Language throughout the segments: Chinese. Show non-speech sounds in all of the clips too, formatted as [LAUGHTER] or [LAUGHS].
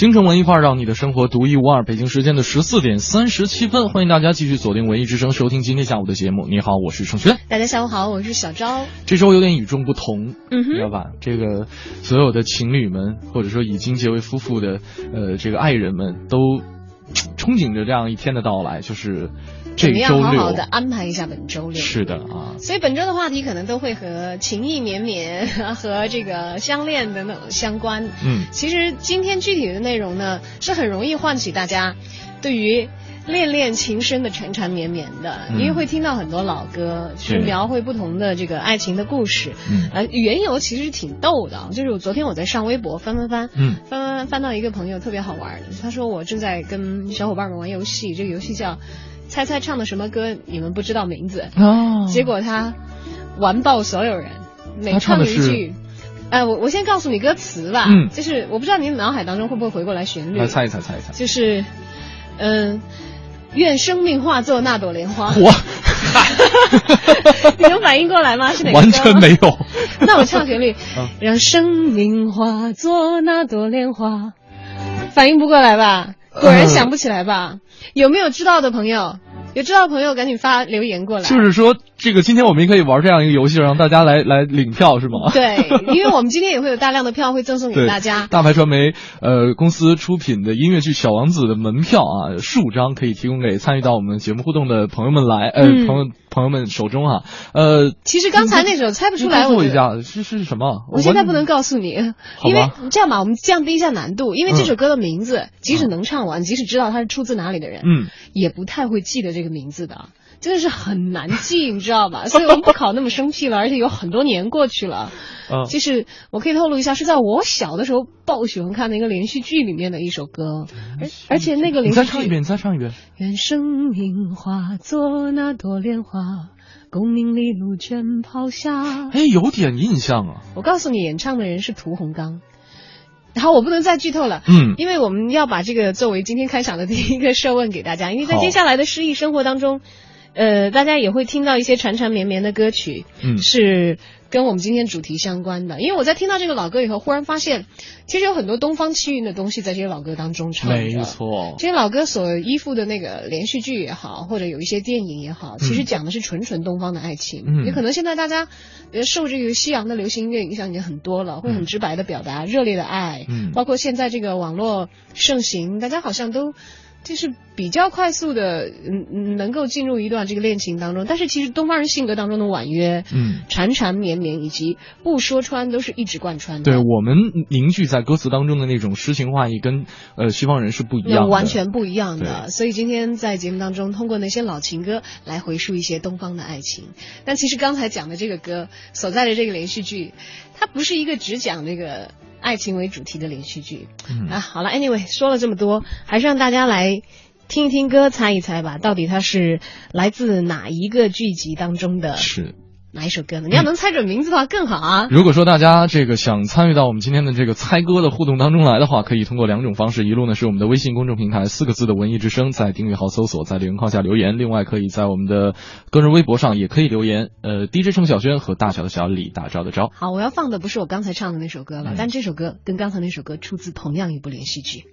京城文艺范儿，让你的生活独一无二。北京时间的十四点三十七分，欢迎大家继续锁定文艺之声，收听今天下午的节目。你好，我是盛轩。大家下午好，我是小昭。这周有点与众不同，嗯哼知道吧？这个所有的情侣们，或者说已经结为夫妇的呃这个爱人们，都 [TSK] 憧憬着这样一天的到来，就是这怎么样周六。好好的安排一下本周六？是的啊，所以本周的话题可能都会和情意绵绵和这个相恋等等相关。嗯，其实今天具体的内容呢，是很容易唤起大家对于恋恋情深的缠缠绵绵的，嗯因为会听到很多老歌，去对描绘不同的这个爱情的故事。嗯呃，缘由其实挺逗的，就是我昨天我在上微博翻翻翻，嗯翻翻翻翻到一个朋友特别好玩的，他说我正在跟小伙伴们玩游戏，这个游戏叫猜猜唱的什么歌，你们不知道名字。哦结果他完爆所有人，每唱一句。呃，我我先告诉你歌词吧，嗯就是我不知道你脑海当中会不会回过来旋律，来猜一猜，猜一猜。就是，嗯、愿生命化作那朵莲花。我 [LAUGHS] 你能反应过来吗？是哪个 [LAUGHS] 完全没有。[LAUGHS] 那我唱旋律嗯，让生命化作那朵莲花，反应不过来吧？果然想不起来吧？有没有知道的朋友？有知道的朋友赶紧发留言过来。就是说，这个今天我们也可以玩这样一个游戏，让大家来 [LAUGHS] 来领票，是吗？[LAUGHS] 对，因为我们今天也会有大量的票会赠送给，大家。大牌传媒呃公司出品的音乐剧《小王子》的门票啊，数张可以提供给参与到我们节目互动的朋友们来，呃，嗯朋友朋友们手中啊，呃，其实刚才那首猜不出来，我一。下是是什么？我现在不能告诉你，因为这样吧，我们降低一下难度，因为这嗯首歌的名字，即使能唱完，即使知道它是出自哪里的人，嗯，也不太会记得这个名字的，真的是很难记，你知道吧？所以我们不考那么生僻了，而且有很多年过去了。啊，就是我可以透露一下，是在我小的时候爆喜欢看的一个连续剧里面的一首歌，而而且那个你连续剧再唱一遍，你再唱一遍。愿生命化作那朵莲花，功名利禄全抛下。哎，有点印象啊。我告诉你，演唱的人是屠洪刚。然后我不能再剧透了，嗯。因为我们要把这个作为今天开场的第一个设问给大家，因为在接下来的诗意生活当中，呃，大家也会听到一些缠缠绵绵的歌曲，嗯。是跟我们今天主题相关的。因为我在听到这个老歌以后，忽然发现，其实有很多东方气韵的东西在这些老歌当中唱着。没错。这些老歌所依附的那个连续剧也好，或者有一些电影也好，其实讲的是纯纯东方的爱情。嗯也可能现在大家呃受这个西洋的流行音乐影响已经很多了，会很直白的表达热烈的爱。嗯包括现在这个网络盛行，大家好像都。就是比较快速的，嗯嗯，能够进入一段这个恋情当中，但是其实东方人性格当中的婉约、嗯，缠缠绵绵以及不说穿，都是一直贯穿的。对我们凝聚在歌词当中的那种诗情画意，跟呃西方人是不一样的，完全不一样的。所以今天在节目当中，通过那些老情歌来回溯一些东方的爱情。但其实刚才讲的这个歌所在的这个连续剧，它不是一个只讲那个爱情为主题的连续剧。嗯啊，好了，anyway，说了这么多，还是让大家来。听一听歌，猜一猜吧，到底它是来自哪一个剧集当中的是。哪一首歌呢？你要能猜准名字的话更好啊。如果说大家这个想参与到我们今天的这个猜歌的互动当中来的话，可以通过两种方式，一路呢是我们的微信公众平台四个字的文艺之声，在订阅号搜索，在留言框下留言。另外，可以在我们的个人微博上也可以留言。呃，DJ 程小轩和大小的小李大招的招。好，我要放的不是我刚才唱的那首歌了，嗯但这首歌跟刚才那首歌出自同样一部连续剧。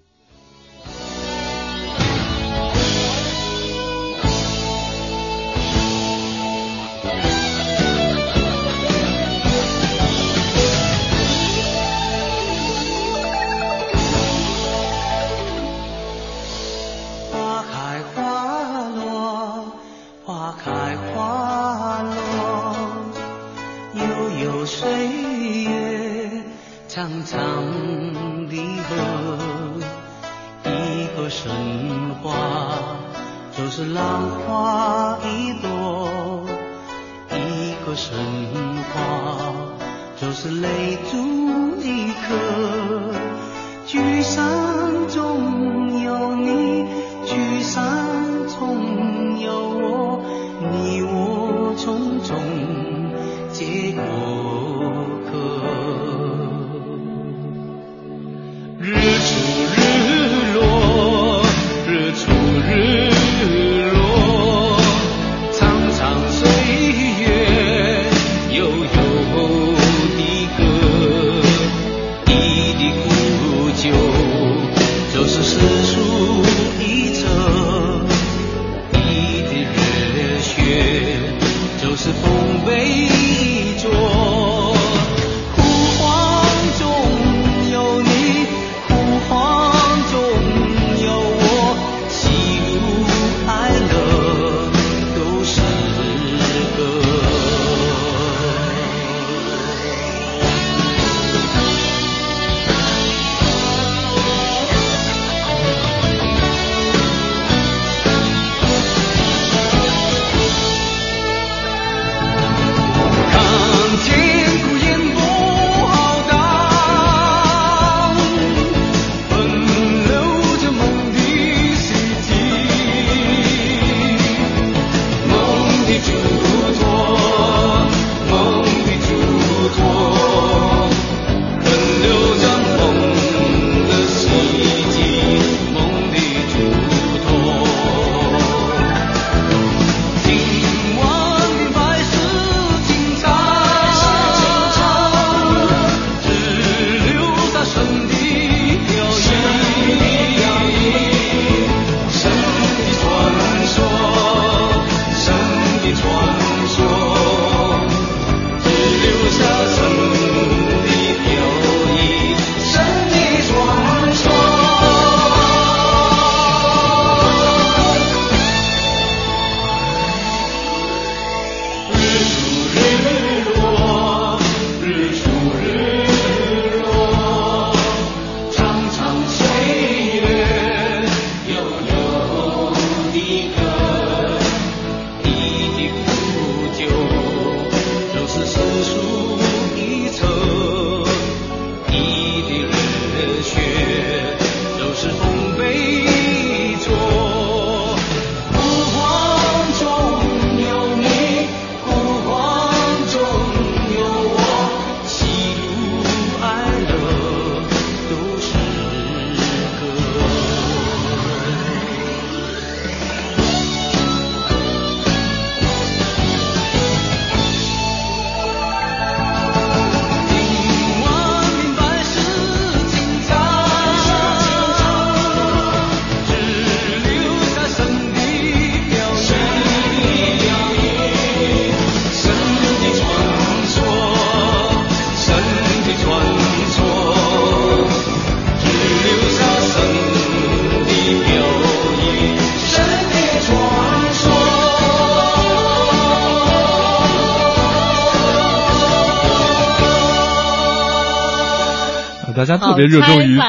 家特别热衷于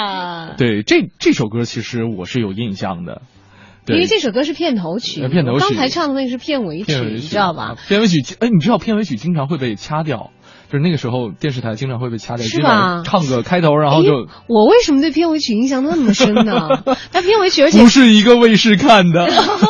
对这这首歌，其实我是有印象的。对因为这首歌是片头曲，呃片头曲刚才唱的那个是片尾曲，你知道吧啊？片尾曲，哎，你知道片尾曲经常会被掐掉，就是那个时候电视台经常会被掐掉，是吧唱个开头，然后就诶我为什么对片尾曲印象那么深呢？[LAUGHS] 那片尾曲，而且不是一个卫视看的。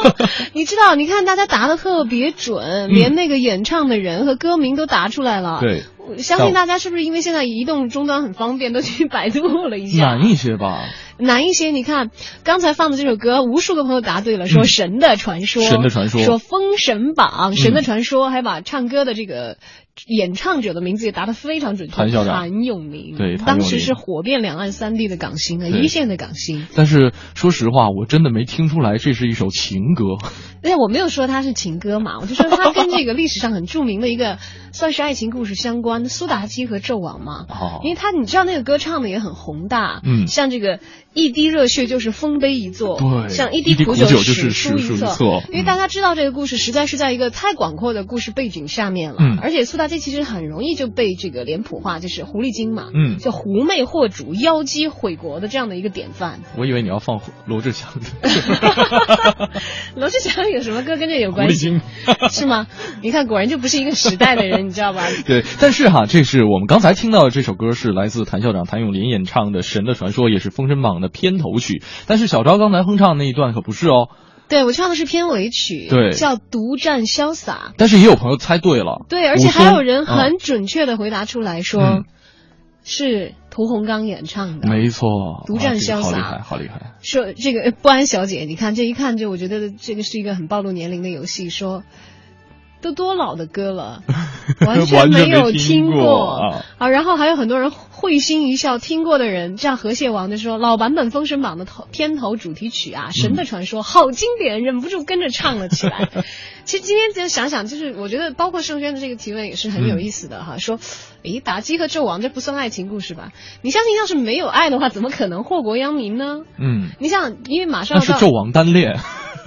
[LAUGHS] 你知道，你看大家答的特别准，连那个演唱的人和歌名都答出来了。，嗯对，我相信大家是不是因为现在移动终端很方便，都去百度了一下？难一些吧？[LAUGHS] 难一些。你看刚才放的这首歌，无数个朋友答对了，说《神的传说》神的传说说《封神榜》，《神的嗯传说》，还把唱歌的这个。演唱者的名字也答得非常准确，谭校长谭咏麟，对当时是火遍两岸三地的港星啊，一线的港星。但是说实话，我真的没听出来这是一首情歌。[LAUGHS] 但我没有说它是情歌嘛，我就说它跟这个历史上很著名的一个算是爱情故事相关的苏妲己和纣王嘛。哦因为他你知道那个歌唱的也很宏大，嗯像这个一滴热血就是丰碑一座，对像一一滴苦苦酒就是书一册册因为大家知道这个故事实在是在一个太广阔的故事背景下面了，嗯而且苏妲己其实很容易就被这个脸谱化，就是狐狸精嘛，嗯就狐媚惑主、妖姬毁国的这样的一个典范。我以为你要放罗志祥的 [LAUGHS] 罗志祥有什么歌跟这有关系？是吗？你看，果然就不是一个时代的人，你知道吧？[LAUGHS] 对，但是哈，这是我们刚才听到的这首歌是来自谭校长谭咏麟演唱的《神的传说》，也是《封神榜》的片头曲。但是小昭刚才哼唱的那一段可不是哦。对我唱的是片尾曲，对叫《独占潇洒》。但是也有朋友猜对了，对，而且还有人啊很准确的回答出来说，嗯是屠洪刚演唱的。没错，独占哇这个潇洒好厉害，好厉害。说这个呃不安小姐，你看这一看就我觉得这个是一个很暴露年龄的游戏，说。都多老的歌了，[LAUGHS] 完全没有听过啊啊！然后还有很多人会心一笑，听过的人，像河蟹王就说，老版本《封神榜》的头片头主题曲啊，《神的传说》好经典，忍不住跟着唱了起来。[LAUGHS] 其实今天就想想，就是我觉得包括盛轩的这个提问也是很有意思的哈，说，诶，妲己和纣王这不算爱情故事吧？你相信要是没有爱的话，怎么可能祸国殃民呢？嗯，你想，因为马上要到那是纣王单恋。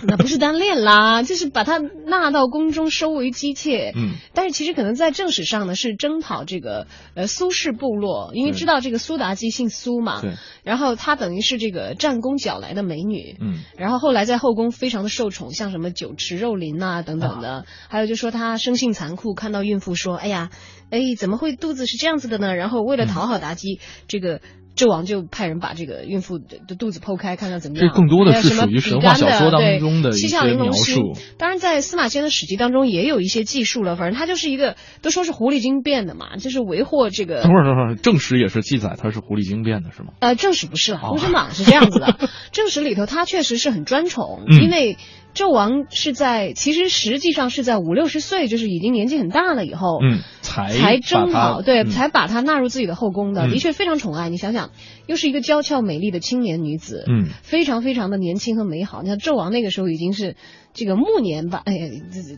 那不是单恋啦，就是把他纳到宫中收为姬妾。嗯，但是其实可能在正史上呢，是征讨这个呃苏氏部落，因为知道这个苏妲己姓苏嘛，对，然后她等于是这个战功缴来的美女。嗯，然后后来在后宫非常的受宠，像什么酒池肉林呐、等等的，还有就说她生性残酷，看到孕妇说，哎呀，哎怎么会肚子是这样子的呢？然后为了讨好妲己，这个。纣王就派人把这个孕妇的的肚子剖开，看看怎么样。这更多的是属于神话小说当中的一些描玲珑心述当然，在司马迁的史记当中也有一些记述了，反正他就是一个都说是狐狸精变的嘛，就是为祸这个等会儿等会儿，正史也是记载他是狐狸精变的是吗？呃，正史不是了，哦《封神榜》是这样子的。[LAUGHS] 正史里头，他确实是很专宠，嗯因为纣王是在其实实际上是在五六十岁，就是已经年纪很大了以后，嗯，才才征把他讨，对，嗯才把她纳入自己的后宫的，嗯的确非常宠爱。你想想，又是一个娇俏美丽的青年女子，嗯，非常非常的年轻和美好。你看纣王那个时候已经是这个暮年吧，[LAUGHS] 哎呀，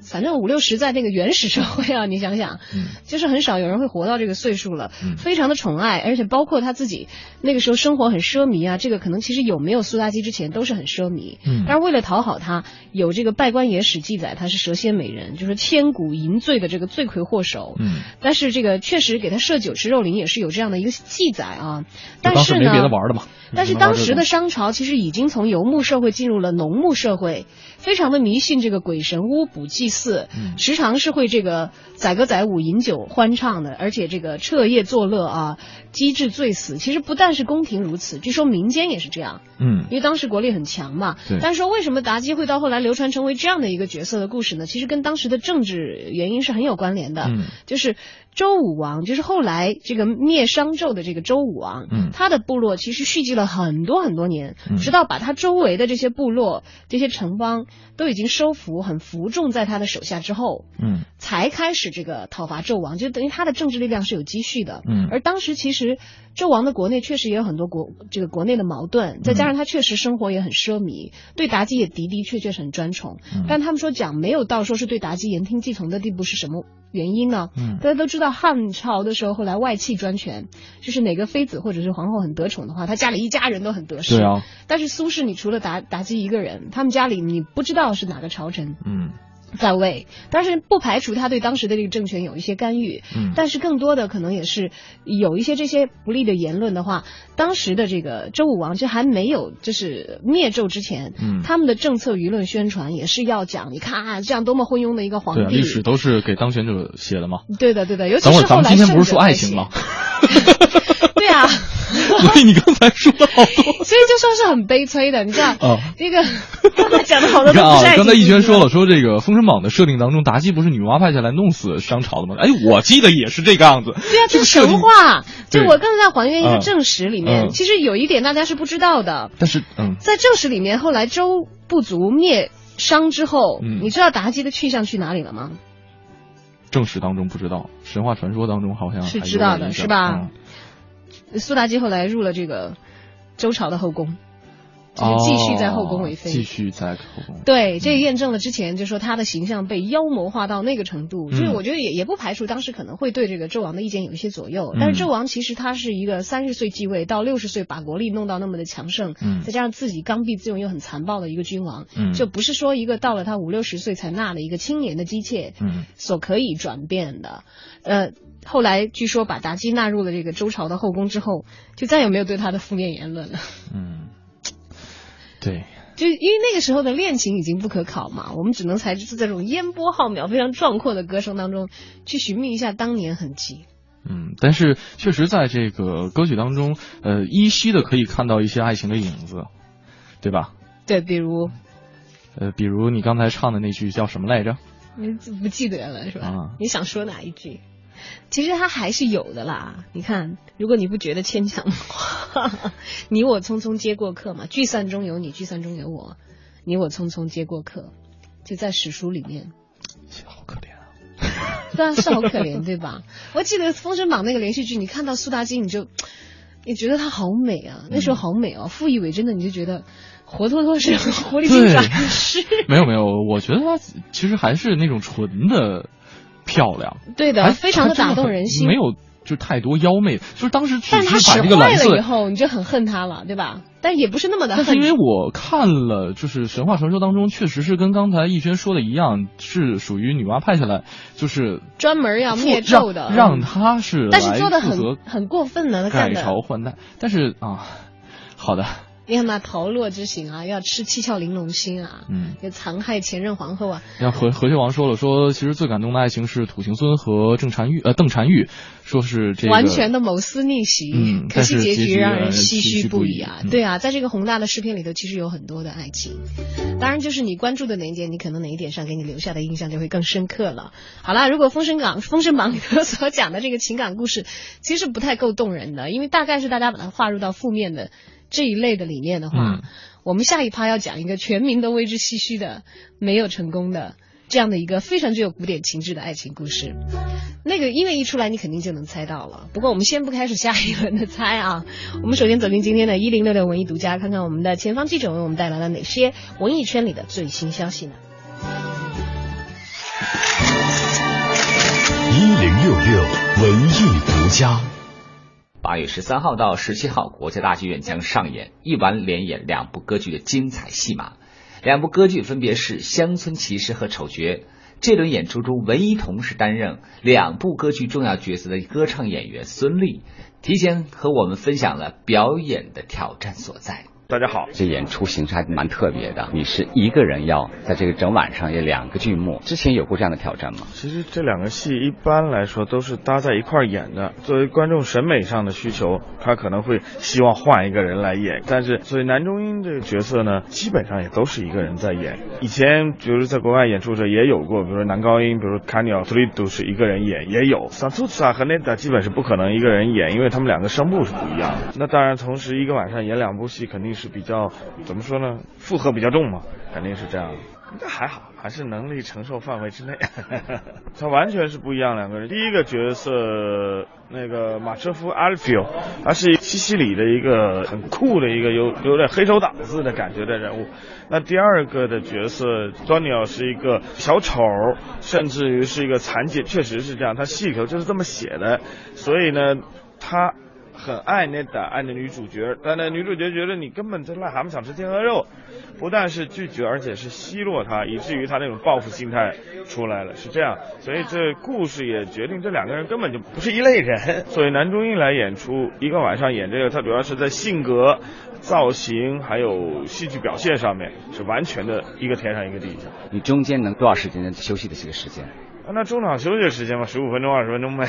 反正五六十在那个原始社会啊，[LAUGHS] 你想想，嗯。就是很少有人会活到这个岁数了，嗯。非常的宠爱，而且包括他自己那个时候生活很奢靡啊，这个可能其实有没有苏妲己之前都是很奢靡，嗯。但是为了讨好他，有这个拜官野史记载他是蛇蝎美人，就是千古淫罪的这个罪魁祸首，嗯，但是这个确实给他设酒池肉林也是有这样的一个记载啊，但是呢，当时没别的玩的嘛。但是当时的商朝其实已经从游牧社会进入了农牧社会，非常的迷信这个鬼神巫卜祭祀，嗯时常是会这个载歌载舞、饮酒欢唱的，而且这个彻夜作乐啊，机智醉死。其实不但是宫廷如此，据说民间也是这样。嗯因为当时国力很强嘛。对但是说为什么妲己会到后来流传成为这样的一个角色的故事呢？其实跟当时的政治原因是很有关联的。嗯就是周武王，就是后来这个灭商纣的这个周武王，嗯。他的部落其实蓄积了很多很多年，嗯。直到把他周围的这些部落、这些城邦都已经收服、很服众在他的手下之后，嗯。才开始这个讨伐纣王，就等于他的政治力量是有积蓄的。嗯。而当时其实纣王的国内确实也有很多国这个国内的矛盾，再加上他确实生活也很奢靡，对妲己也的的确确是很专宠。嗯但他们说讲没有到说是对妲己言听计从的地步是什么原因呢？嗯大家都知道汉朝的时候后来外戚专权，就是哪个妃子或者是皇后很得宠的话，他家里一家人都很得势。对啊，但是苏轼，你除了妲妲己一个人，他们家里你不知道是哪个朝臣。嗯在位，但是不排除他对当时的这个政权有一些干预，嗯但是更多的可能也是有一些这些不利的言论的话，当时的这个周武王就还没有就是灭纣之前，嗯他们的政策舆论宣传也是要讲，你看啊，这样多么昏庸的一个皇对啊，帝，历史都是给当权者写的嘛。对的对的，尤其等会儿咱们是后来今天不是说爱情吗？[LAUGHS] 对啊，[LAUGHS] 所以你刚才说的好多。所以就算是很悲催的，你知道，哦这个 [LAUGHS] 刚才讲的好多你看啊都不是爱，情刚才逸轩说了，说这个《封神榜》的设定当中，妲己不是女娲派下来弄死商朝的吗？哎，我记得也是这个样子。对啊，这是这个神话。就我刚才在还原一个嗯正史里面，嗯其实有一点大家是不知道的，但是，嗯，在正史里面，后来周部族灭商之后，嗯你知道妲己的去向去哪里了吗？正史当中不知道，神话传说当中好像是知道的是吧嗯苏妲己后来入了这个周朝的后宫，就是继续在后宫为妃。哦继续在后宫。对，这也验证了之前就说她的形象被妖魔化到那个程度，嗯所以我觉得也也不排除当时可能会对这个纣王的意见有一些左右。嗯但是纣王其实他是一个三十岁继位到六十岁把国力弄到那么的强盛，嗯再加上自己刚愎自用又很残暴的一个君王，嗯就不是说一个到了他五六十岁才纳的一个青年的姬妾，嗯所可以转变的。呃，后来据说把妲己纳入了这个周朝的后宫之后，就再也没有对她的负面言论了。嗯，对，就因为那个时候的恋情已经不可考嘛，我们只能在这种烟波浩渺、非常壮阔的歌声当中去寻觅一下当年痕迹。嗯，但是确实在这个歌曲当中，呃，依稀的可以看到一些爱情的影子，对吧？对，比如呃，比如你刚才唱的那句叫什么来着？你不记得了是吧？啊你想说哪一句？其实它还是有的啦。你看，如果你不觉得牵强的话，[LAUGHS] 你我匆匆接过客嘛，聚散中有你，聚散中有我，你我匆匆接过客，就在史书里面。好可怜啊！[LAUGHS] 对啊，是好可怜，对吧？我记得《封神榜》那个连续剧，你看到苏妲己，你就你觉得她好美啊，那时候好美哦，傅艺伟真的你就觉得活脱脱是狐狸精对转世。没有没有，我觉得他其实还是那种纯的漂亮，对的，还非常的打动人心。没有就太多妖媚，就是当时只但是他是把使坏这个蓝色了以后，你就很恨他了，对吧？但也不是那么的恨但是因。为我看了，就是神话传说当中，确实是跟刚才逸轩说的一样，是属于女娲派下来，就是专门要灭负纣的，让他是但是做的很很过分的，改。朝换代。但是啊，好的，你看嘛，桃落之行啊，要吃七窍玲珑心啊，嗯，要残害前任皇后啊，像何何学王说了，说其实最感动的爱情是土行孙和郑婵玉，呃，邓婵玉，说是这个完全的谋私逆袭，嗯可惜结局让人唏嘘不已啊！嗯对啊，在这个宏大的诗篇里头，其实有很多的爱情。当然，就是你关注的哪一点，你可能哪一点上给你留下的印象就会更深刻了。好了，如果《封神榜》《封神榜》里头所讲的这个情感故事，其实不太够动人的，因为大概是大家把它划入到负面的这一类的理念的话，嗯我们下一趴要讲一个全民都为之唏嘘的没有成功的。这样的一个非常具有古典情致的爱情故事，那个音乐一出来，你肯定就能猜到了。不过我们先不开始下一轮的猜啊，我们首先走进今天的一零六六文艺独家，看看我们的前方记者为我们带来了哪些文艺圈里的最新消息呢？一零六六文艺独家。八月十三号到十七号，国家大剧院将上演一完连演两部歌剧的精彩戏码。两部歌剧分别是《乡村骑士》和《丑角》。这轮演出中，唯一同时担任两部歌剧重要角色的歌唱演员孙俪，提前和我们分享了表演的挑战所在。大家好，这演出形式还蛮特别的。你是一个人要在这个整晚上演两个剧目，之前有过这样的挑战吗？其实这两个戏一般来说都是搭在一块儿演的。作为观众审美上的需求，他可能会希望换一个人来演。但是所以男中音这个角色呢，基本上也都是一个人在演。以前比如在国外演出时也有过，比如说男高音，比如说卡尼奥图利都是一个人演，也有桑图萨和内达基本是不可能一个人演，因为他们两个声部是不一样的。那当然，同时一个晚上演两部戏，肯定是比较怎么说呢，负荷比较重嘛，肯定是这样。那还好，还是能力承受范围之内。[LAUGHS] 他完全是不一样两个人。第一个角色那个马车夫阿尔菲奥，他是西西里的一个很酷的一个有有点黑手党似的感觉的人物。那第二个的角色 n i e 是一个小丑，甚至于是一个残疾，确实是这样。他戏里头就是这么写的，所以呢，他。很爱那的爱那女主角，但那女主角觉得你根本这癞蛤蟆想吃天鹅肉，不但是拒绝，而且是奚落他，以至于他那种报复心态出来了，是这样。所以这故事也决定这两个人根本就不是一类人。作为男中音来演出一个晚上演这个，他主要是在性格、造型还有戏剧表现上面是完全的一个天上一个地下。你中间能多少时间的休息的这个时间？啊那中场休息时间嘛，十五分钟、二十分钟呗。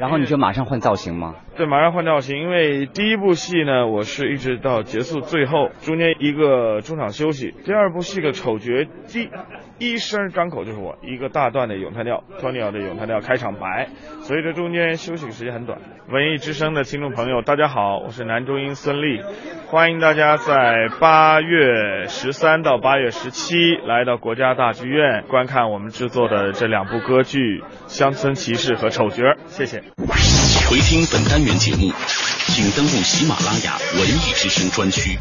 然后你就马上换造型吗？对，马上换造型，因为第一部戏呢，我是一直到结束最后，中间一个中场休息。第二部戏的丑角第一声张口就是我，一个大段的咏叹调，鸵鸟的咏叹调开场白，所以这中间休息时间很短。文艺之声的听众朋友，大家好，我是男中音孙俪，欢迎大家在八月十三到八月十七来到国家大剧院观看我们制作的这两部歌剧《乡村骑士》和《丑角》，谢谢。回听本单元节目，请登录喜马拉雅文艺之声专区。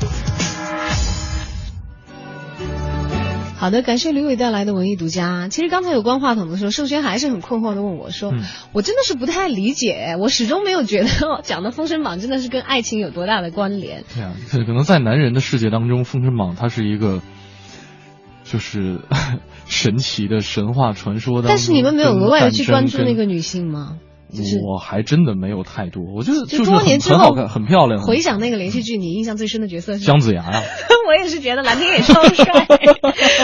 好的，感谢吕伟带来的文艺独家。其实刚才有关话筒的时候，盛轩还是很困惑的问我说：“嗯我真的是不太理解，我始终没有觉得讲的《封神榜》真的是跟爱情有多大的关联。对啊，可可能在男人的世界当中，《封神榜》它是一个，就是 [LAUGHS] 神奇的神话传说当中。但是你们没有额外的去关注那个女性吗？就是我还真的没有太多，我觉得就是多很年之后很好看，很漂亮。回想那个连续剧，你印象最深的角色是姜 [LAUGHS] 子牙呀，[LAUGHS] 我也是觉得蓝天也超帅，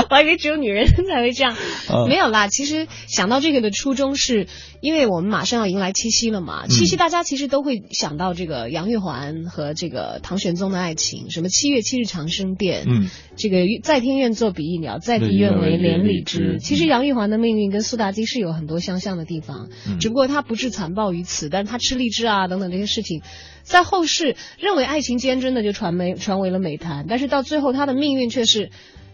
我还以为只有女人才会这样。[LAUGHS] 嗯。没有啦，其实想到这个的初衷是，因为我们马上要迎来七夕了嘛，七夕大家其实都会想到这个杨玉环和这个唐玄宗的爱情，什么七月七日长生殿，嗯，这个在天愿作比翼鸟，在地愿为连理枝。其实杨玉环的命运跟苏妲己是有很多相像的地方，嗯。只不过她不致残暴于此，但是他吃荔枝啊等等这些事情，在后世认为爱情坚贞的就传媒传为了美谈，但是到最后他的命运却是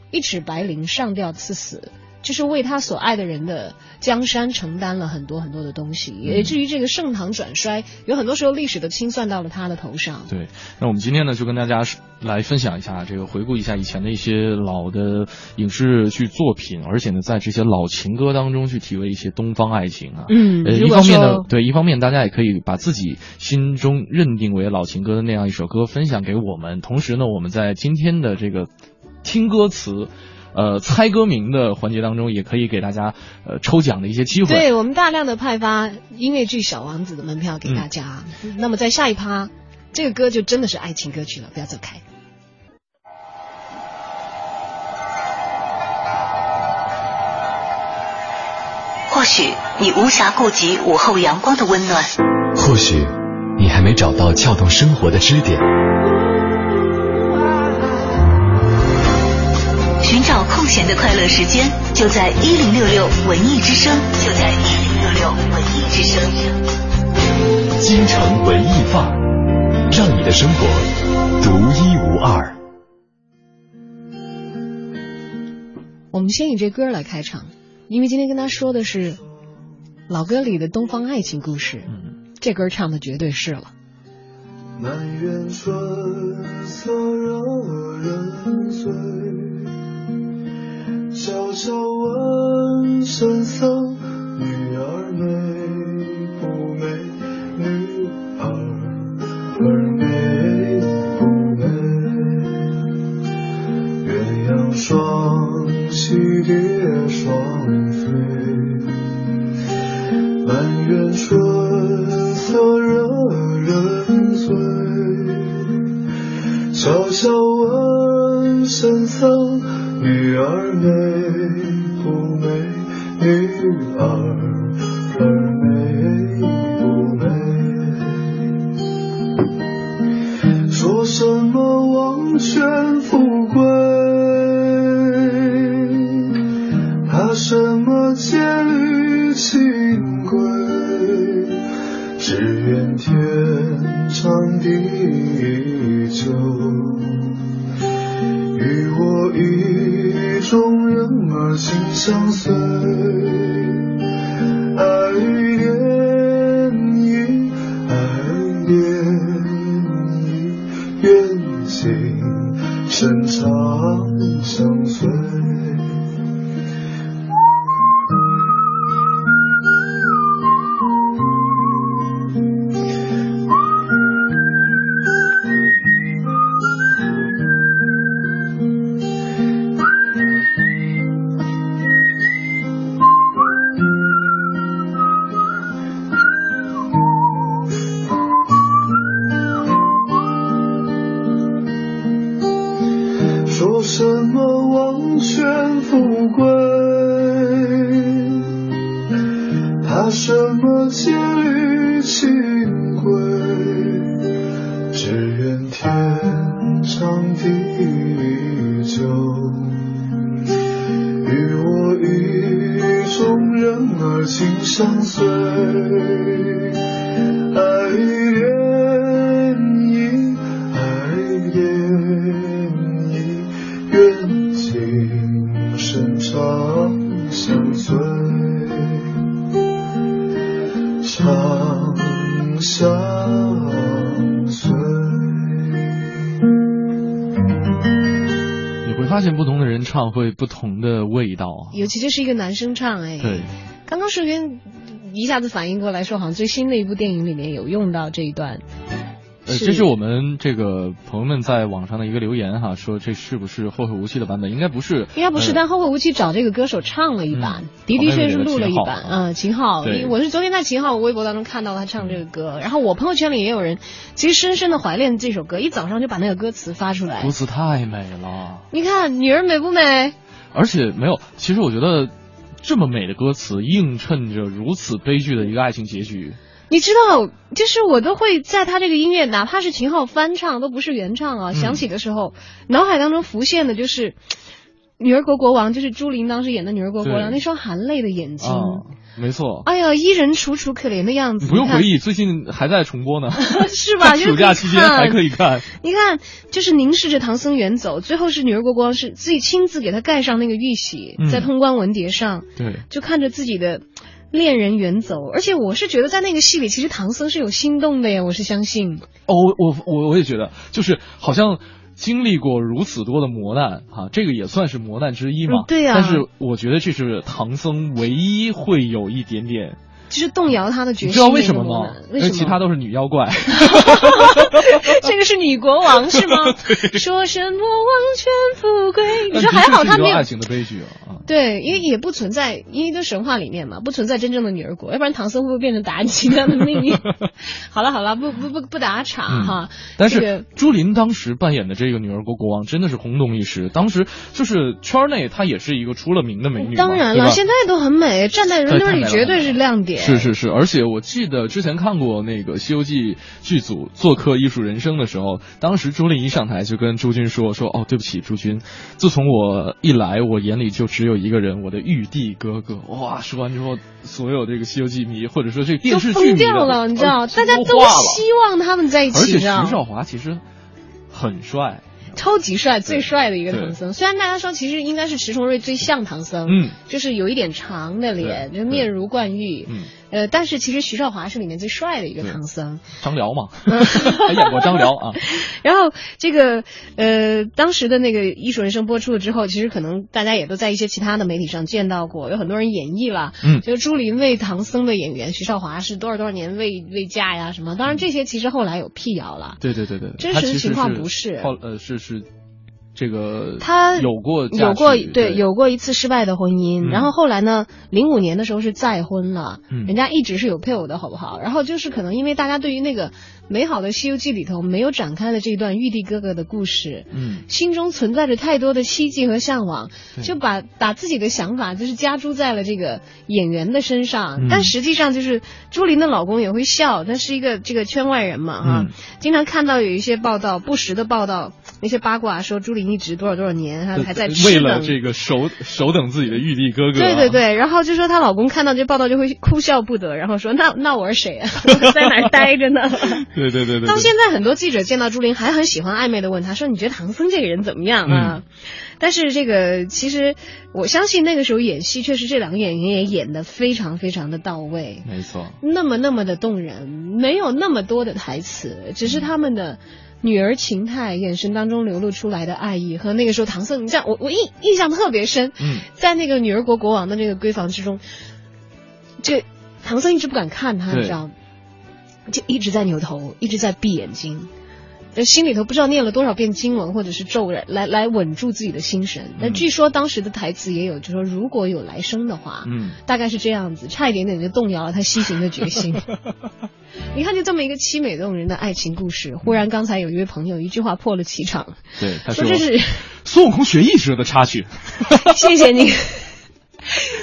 一尺白绫上吊赐死。就是为他所爱的人的江山承担了很多很多的东西，也至于这个盛唐转衰，有很多时候历史的清算到了他的头上。对，那我们今天呢，就跟大家来分享一下这个，回顾一下以前的一些老的影视剧作品，而且呢，在这些老情歌当中去体味一些东方爱情啊。呃，一嗯如果说，方面呢对，一方面大家也可以把自己心中认定为老情歌的那样一首歌分享给我们，同时呢，我们在今天的这个听歌词。呃，猜歌名的环节当中，也可以给大家呃抽奖的一些机会。对我们大量的派发音乐剧《小王子》的门票给大家。那么在下一趴，这个歌就真的是爱情歌曲了，不要走开。或许你无暇顾及午后阳光的温暖，或许你还没找到撬动生活的支点，闲的快乐时间，就在一零六六文艺之声，就在一零六六文艺之声。京城文艺范儿，让你的生活独一无二。我们先以这歌来开场，因为今天跟他说的是老歌里的东方爱情故事。嗯，这歌唱的绝对是了。满园春色惹人醉，悄悄问圣僧，女儿美不美？女儿儿美不美？鸳鸯双栖蝶双飞，满园春色惹人醉。悄悄问圣僧，女儿美不美？女儿美？相随。不同的味道啊。尤其这是一个男生唱，哎，对，刚刚瞬间一下子反应过来说，好像最新的一部电影里面有用到这一段。呃，这是我们这个朋友们在网上的一个留言哈，说这是不是《后会无期》的版本？应该不是，应该不是，呃但后会无期找这个歌手唱了一版，嗯的的确确好像有录了一版，嗯，秦昊，对我是昨天在秦昊微博当中看到他唱这个歌，然后我朋友圈里也有人其实深深的怀念这首歌，一早上就把那个歌词发出来歌。词太美了，你看女人美不美？而且没有，其实我觉得这么美的歌词映衬着如此悲剧的一个爱情结局。你知道，就是我都会在他这个音乐，哪怕是秦昊翻唱，都不是原唱啊，嗯。响起的时候，脑海当中浮现的就是《[TSK] 女儿国国王》，就是朱琳当时演的《女儿国国王》那双含泪的眼睛，啊，没错。哎呀，伊人楚楚可怜的样子，不用回忆，最近还在重播呢，[LAUGHS] 是吧？就是暑假期间还可以看。你看，就是凝视着唐僧远走，最后是女儿国国王是自己亲自给他盖上那个玉玺，嗯在通关文牒上，对，就看着自己的恋人远走。而且我是觉得在那个戏里，其实唐僧是有心动的呀，我是相信。哦，我我我也觉得，就是好像经历过如此多的磨难啊，这个也算是磨难之一嘛。嗯对呀但是我觉得这是唐僧唯一会有一点点，就是动摇他的决心。你知道为什么吗？为什么？因为其他都是女妖怪。这个是女国王是吗？[LAUGHS] 说什么王权富贵？你说还好他没有爱情的悲剧啊。对，因为也不存在，因为都神话里面嘛，不存在真正的女儿国，要不然唐僧会不会变成妲己那样的命运？[LAUGHS] 好了好了，不不不不打岔哈。但是朱琳当时扮演的这个女儿国国王真的是轰动一时，当时就是圈内她也是一个出了名的美女。当然了，现在都很美，站在人堆里绝对是亮点。是是是，而且我记得之前看过那个《西游记》剧组做客《艺术人生》的时候，当时朱琳一上台就跟朱军说说哦，对不起，朱军，自从我一来，我眼里就只有一个人，我的玉帝哥哥。哇，说完之后，所有这个《西游记》迷或者说这个电视剧迷疯掉了，你知道，呃大家都希望他们在一起，而且徐少华其实很帅，超级帅，最帅的一个唐僧。虽然大家说其实应该是迟重瑞最像唐僧，嗯，就是有一点长的脸，就面如冠玉，嗯，呃，但是其实徐少华是里面最帅的一个唐僧。张辽嘛，[LAUGHS] 嗯还演过张辽啊。[LAUGHS] 然后这个呃，当时的那个《艺术人生》播出了之后，其实可能大家也都在一些其他的媒体上见到过，有很多人演绎了，嗯就是朱琳为唐僧的演员徐少华是多少多少年未未嫁呀什么。当然这些其实后来有辟谣了，对对对对，真实实情况不是后呃是是这个他有过有过娶对有过一次失败的婚姻，嗯。然后后来呢，零五年的时候是再婚了，嗯。人家一直是有配偶的好不好？然后就是可能因为大家对于那个美好的《西游记》里头没有展开的这一段玉帝哥哥的故事，嗯心中存在着太多的希冀和向往，就把把自己的想法就是加诸在了这个演员的身上。嗯但实际上就是朱琳的老公也会笑，他是一个这个圈外人嘛哈、嗯经常看到有一些报道，不实的报道，那些八卦说朱琳一直多少多少年还还在为。了这个守守等自己的玉帝哥哥、啊，对对对，然后就说她老公看到这报道就会哭笑不得，然后说那那我是谁啊？[LAUGHS] 我在哪儿待着呢？对对对对，到现在很多记者见到朱琳还很喜欢暧昧的问她说：“你觉得唐僧这个人怎么样啊？”但是这个其实我相信那个时候演戏，确实这两个演员也演的非常非常的到位，没错，那么那么的动人，没有那么多的台词，只是他们的。女儿情态眼神当中流露出来的爱意和那个时候唐僧，你这样我我印印象特别深，嗯，在那个女儿国国王的这个闺房之中，这唐僧一直不敢看他，你知道吗？就一直在扭头，一直在闭眼睛，呃，心里头不知道念了多少遍经文或者是咒人来来稳住自己的心神。那、嗯据说当时的台词也有，就说如果有来生的话，嗯，大概是这样子，差一点点就动摇了他西行的决心。[LAUGHS] 你看，就这么一个凄美动人的爱情故事，忽然刚才有一位朋友一句话破了气场，对，他说这是孙悟空学艺时的插曲，[LAUGHS] 谢谢你。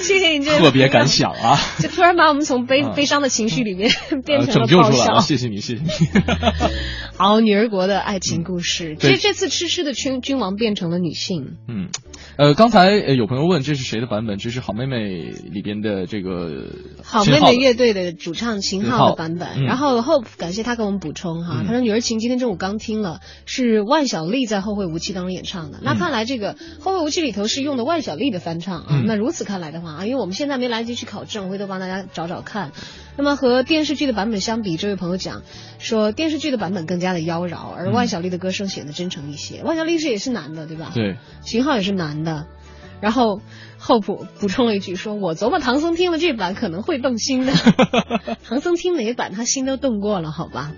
谢谢你这特别感想啊！[LAUGHS] 就突然把我们从悲悲伤的情绪里面 [LAUGHS] 变成了爆笑。谢谢你，谢谢你。[LAUGHS] 好，女儿国的爱情故事。其实这次痴痴的君君王变成了女性。嗯，呃，刚才有朋友问这是谁的版本？这是好妹妹里边的这个好妹妹乐队的主唱秦昊的版本。然后 Hope 感谢他给我们补充哈，他说女儿情今天中午刚听了，是万晓利在《后会无期》当中演唱的。那看来这个《后会无期》里头是用的万晓利的翻唱啊。那如此看来的话啊，因为我们现在没来得及去考证，回头帮大家找找看。那么和电视剧的版本相比，这位朋友讲说电视剧的版本更加的妖娆，而万晓利的歌声显得真诚一些。万晓利是也是男的，对吧？对，秦昊也是男的。然后后补补充了一句，说我琢磨唐僧听了这版可能会动心的。[LAUGHS] 唐僧听哪版他心都动过了，好吧？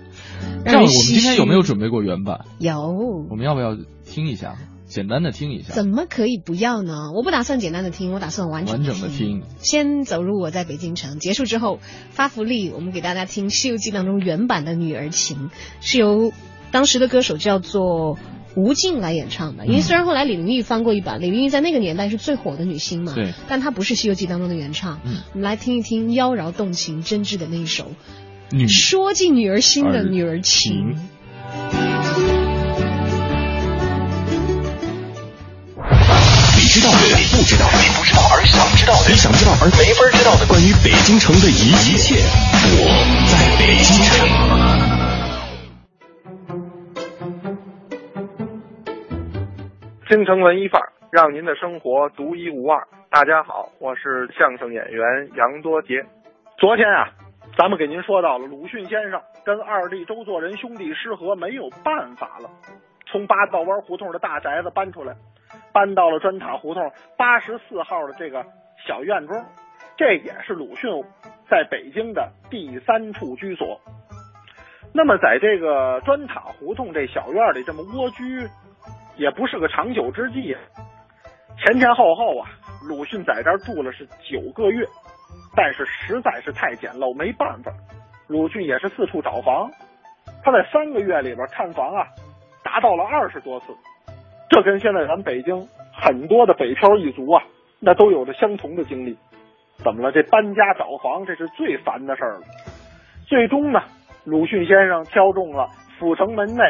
这样，我们今天有没有准备过原版？有。我们要不要听一下？简单的听一下，怎么可以不要呢？我不打算简单的听，我打算完整完整的听。先走入我在北京城，结束之后发福利，我们给大家听《西游记》当中原版的《女儿情》，是由当时的歌手叫做吴静来演唱的。因为虽然后来李玲玉翻过一版，李玲玉在那个年代是最火的女星嘛，对，但她不是《西游记》当中的原唱。嗯，我们来听一听妖娆动情、真挚的那一首《说尽女儿心的女儿情》。知道的，你不知道的，你不知道而想知道的，你想知道而没法知道的，关于北京城的一切，我在北京城。京城文艺范儿，让您的生活独一无二。大家好，我是相声演员杨多杰。昨天啊，咱们给您说到了鲁迅先生跟二弟周作人兄弟失和，没有办法了，从八道湾胡同的大宅子搬出来。搬到了砖塔胡同八十四号的这个小院中，这也是鲁迅在北京的第三处居所。那么，在这个砖塔胡同这小院里这么蜗居，也不是个长久之计啊。前前后后啊，鲁迅在这儿住了是九个月，但是实在是太简陋，没办法。鲁迅也是四处找房，他在三个月里边看房啊，达到了二十多次。这跟现在咱北京很多的北漂一族啊，那都有着相同的经历。怎么了？这搬家找房，这是最烦的事儿了。最终呢，鲁迅先生挑中了阜成门内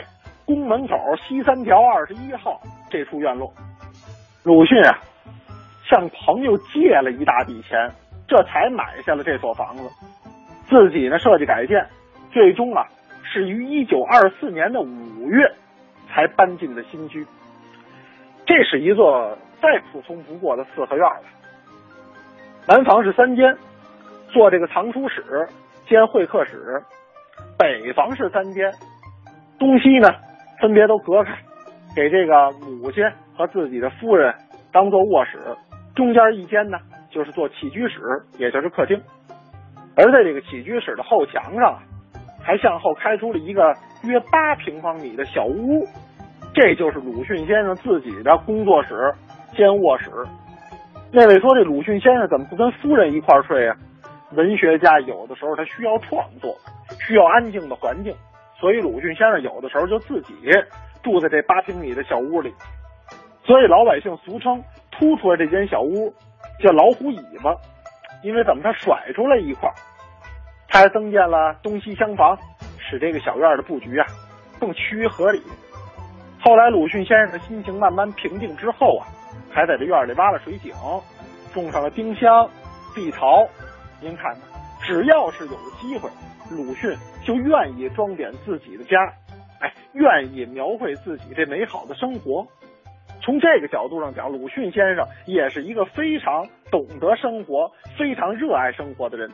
宫门口西三条二十一号这处院落。鲁迅啊，向朋友借了一大笔钱，这才买下了这所房子。自己呢设计改建，最终啊是于一九二四年的五月才搬进的新居。这是一座再普通不过的四合院了。南房是三间，做这个藏书室兼会客室；北房是三间，东西呢分别都隔开，给这个母亲和自己的夫人当做卧室。中间一间呢就是做起居室，也就是客厅。而在这个起居室的后墙上，还向后开出了一个约八平方米的小屋。这就是鲁迅先生自己的工作室兼卧室。那位说：“这鲁迅先生怎么不跟夫人一块睡啊？”文学家有的时候他需要创作，需要安静的环境，所以鲁迅先生有的时候就自己住在这八平米的小屋里。所以老百姓俗称突出来这间小屋叫“老虎尾巴”，因为怎么他甩出来一块。他还增建了东西厢房，使这个小院的布局啊更趋于合理。后来，鲁迅先生的心情慢慢平静之后啊，还在这院里挖了水井，种上了丁香、碧桃。您看，只要是有机会，鲁迅就愿意装点自己的家，哎，愿意描绘自己这美好的生活。从这个角度上讲，鲁迅先生也是一个非常懂得生活、非常热爱生活的人。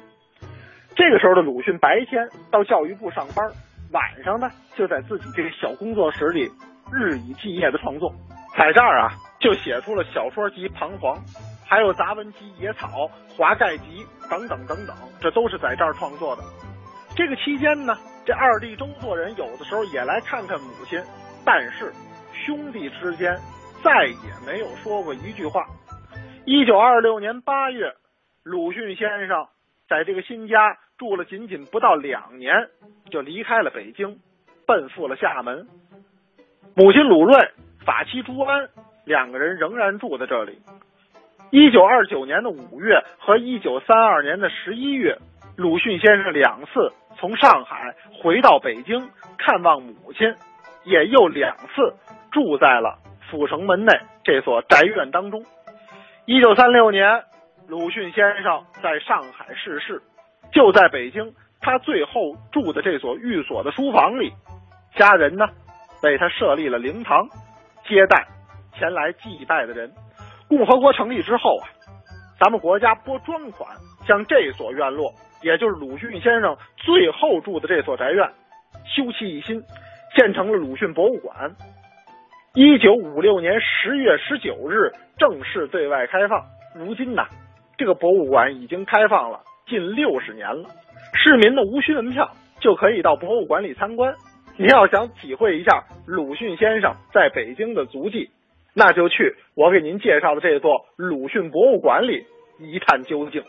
这个时候的鲁迅，白天到教育部上班，晚上呢就在自己这个小工作室里。日以继夜的创作，在这儿啊，就写出了小说集《彷徨》，还有杂文集《野草》《华盖集》等等等等，这都是在这儿创作的。这个期间呢，这二弟周作人有的时候也来看看母亲，但是兄弟之间再也没有说过一句话。一九二六年八月，鲁迅先生在这个新家住了仅仅不到两年，就离开了北京，奔赴了厦门。母亲鲁润、法妻朱安两个人仍然住在这里。一九二九年的五月和一九三二年的十一月，鲁迅先生两次从上海回到北京看望母亲，也又两次住在了阜成门内这所宅院当中。一九三六年，鲁迅先生在上海逝世，就在北京他最后住的这所寓所的书房里，家人呢为他设立了灵堂，接待前来祭拜的人。共和国成立之后啊，咱们国家拨专款将这所院落，也就是鲁迅先生最后住的这所宅院，修葺一新，建成了鲁迅博物馆。一九五六年十月十九日正式对外开放。如今呢，这个博物馆已经开放了近六十年了，市民呢无需门票就可以到博物馆里参观。你要想体会一下鲁迅先生在北京的足迹，那就去我给您介绍的这座鲁迅博物馆里一探究竟。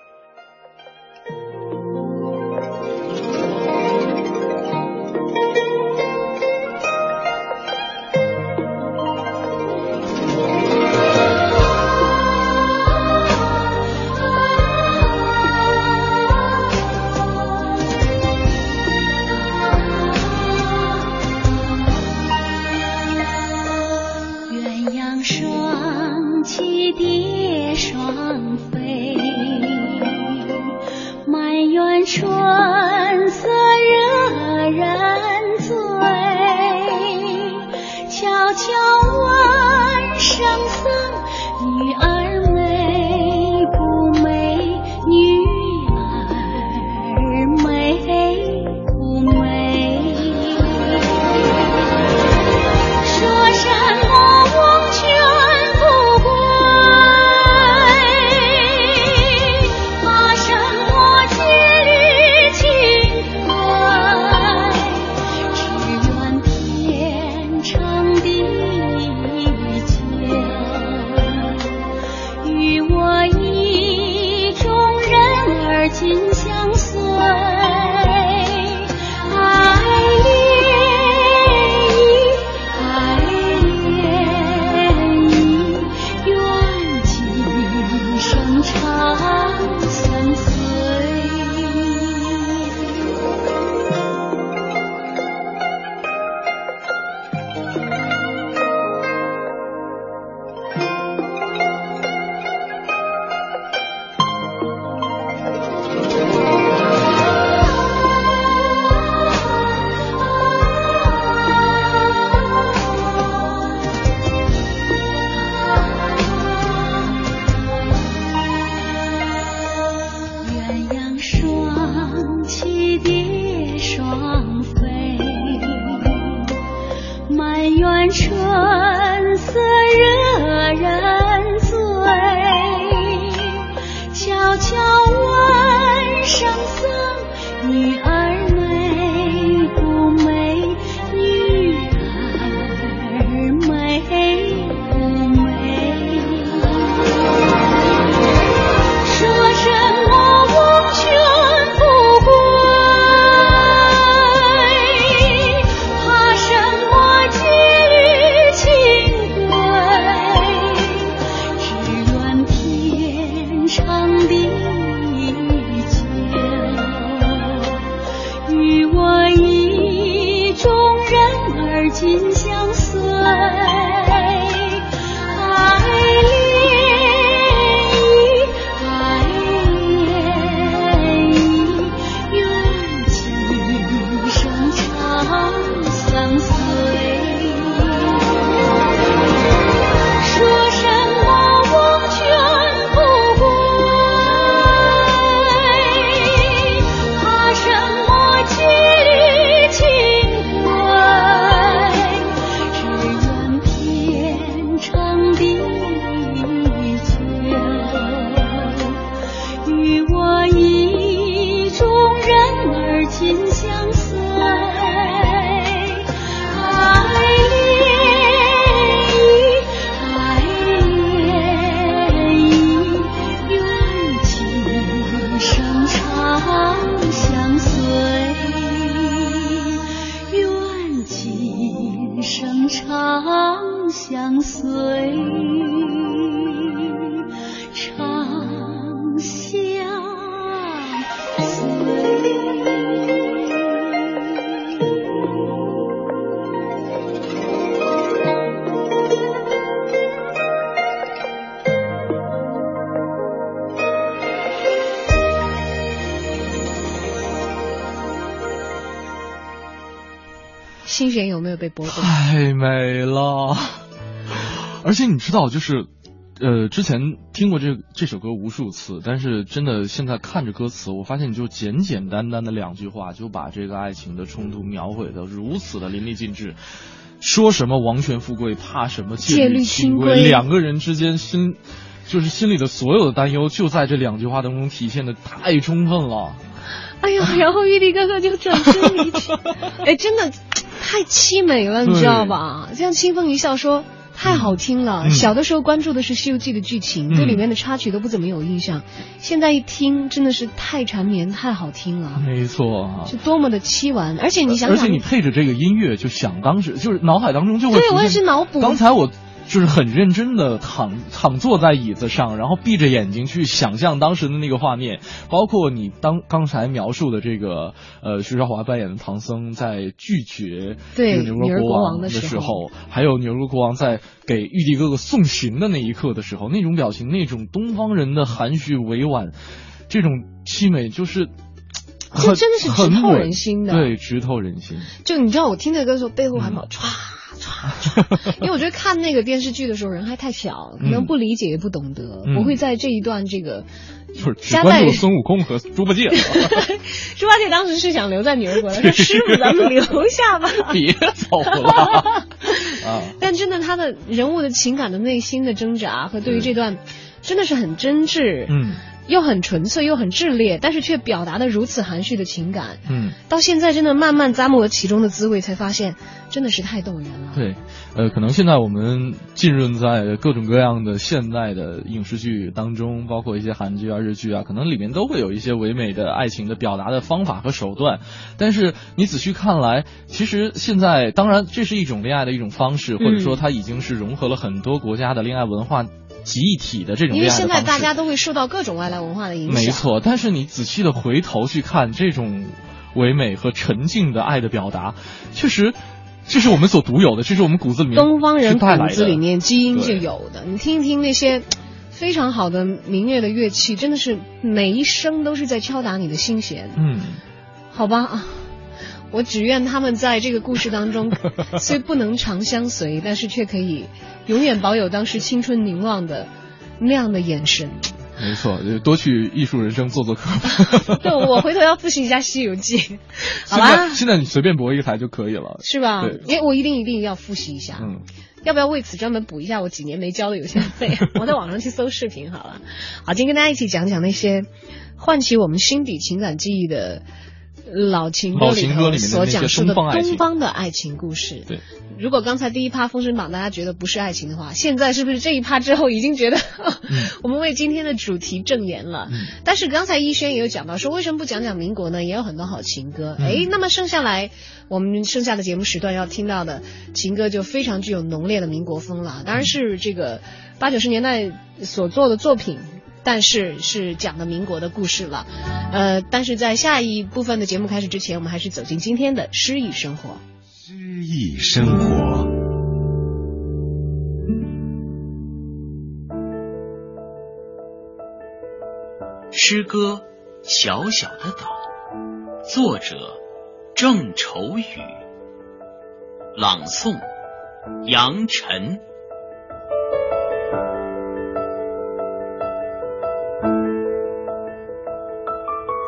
太美了，而且你知道，就是，呃，之前听过这这首歌无数次，但是真的现在看着歌词，我发现你就简简单单的两句话，就把这个爱情的冲突描绘的如此的淋漓尽致。说什么王权富贵，怕什么戒律？清规两个人之间心，就是心里的所有的担忧，就在这两句话当中体现的太充分了。哎呀，然后玉帝哥哥就转身离去，[LAUGHS] 哎，真的太凄美了，你知道吧？像清风一笑说。太好听了！嗯小的时候关注的是《西游记》的剧情，嗯对里面的插曲都不怎么有印象。现在一听，真的是太缠绵，太好听了，没错啊，是多么的凄婉。而且你想想，而且你配着这个音乐，就想当时就是脑海当中就会对我也是脑补。刚才我就是很认真的躺躺坐在椅子上，然后闭着眼睛去想象当时的那个画面，包括你当刚才描述的这个呃徐少华扮演的唐僧在拒绝对牛女儿国国王的的时候候，还有牛肉国王在给玉帝哥哥送行的那一刻的时候，那种表情，那种东方人的含蓄委婉，这种凄美，就是。这真的是直透人心的对，直透人心。就你知道，我听这歌的时候，背后还嗯冒唰唰唰，因为我觉得看那个电视剧的时候人还太小，可能不理解也不懂得。嗯我会在这一段这个就是只加在关注孙悟空和猪八戒，[LAUGHS] 猪八戒当时是想留在女儿国的，[LAUGHS] 说师傅咱们留下吧。[LAUGHS] 别走了啊！但真的，他的人物的情感的内心的挣扎和对于这段，真的是很真挚，嗯又很纯粹又很炽烈，但是却表达的如此含蓄的情感。嗯，到现在真的慢慢咂摸其中的滋味，才发现真的是太动人了。对，呃，可能现在我们浸润在各种各样的现代的影视剧当中，包括一些韩剧啊、日剧啊，可能里面都会有一些唯美的爱情的表达的方法和手段。但是你仔细看来，其实现在当然这是一种恋爱的一种方式，或者说它已经是融合了很多国家的恋爱文化集一体的这种因为。现在大家都会受到各种外来文化的影响。没错，但是你仔细的回头去看这种唯美和沉静的爱的表达，确实，这是我们所独有的，这是我们骨子里面东方人骨子里面基因就有的。你听一听那些非常好的民乐的乐器，真的是每一声都是在敲打你的心弦。嗯，好吧啊。我只愿他们在这个故事当中，[LAUGHS] 虽不能长相随，但是却可以永远保有当时青春凝望的那样的眼神。没错，就多去艺术人生做做客。[LAUGHS] 对，我回头要复习一下《西游记》，[LAUGHS] 好吧？现在你随便播一个台就可以了。是吧？对因为我一定一定要复习一下。嗯，要不要为此专门补一下我几年没交的有线费？我在网上去搜视频好了。好，今天跟大家一起讲讲那些唤起我们心底情感记忆的老情歌里面的所讲述的东方的爱情故事。对，如果刚才第一趴《封神榜》大家觉得不是爱情的话，现在是不是这一趴之后已经觉得 [LAUGHS] 我们为今天的主题证言了？嗯但是刚才一轩也有讲到说，为什么不讲讲民国呢？也有很多好情歌。嗯哎、那么剩下来我们剩下的节目时段要听到的情歌就非常具有浓烈的民国风了，当然是这个八九十年代所做的作品。但是是讲的民国的故事了，呃，但是在下一部分的节目开始之前，我们还是走进今天的诗意生活。诗意生活。诗歌《小小的岛》，作者郑愁予，朗诵杨晨。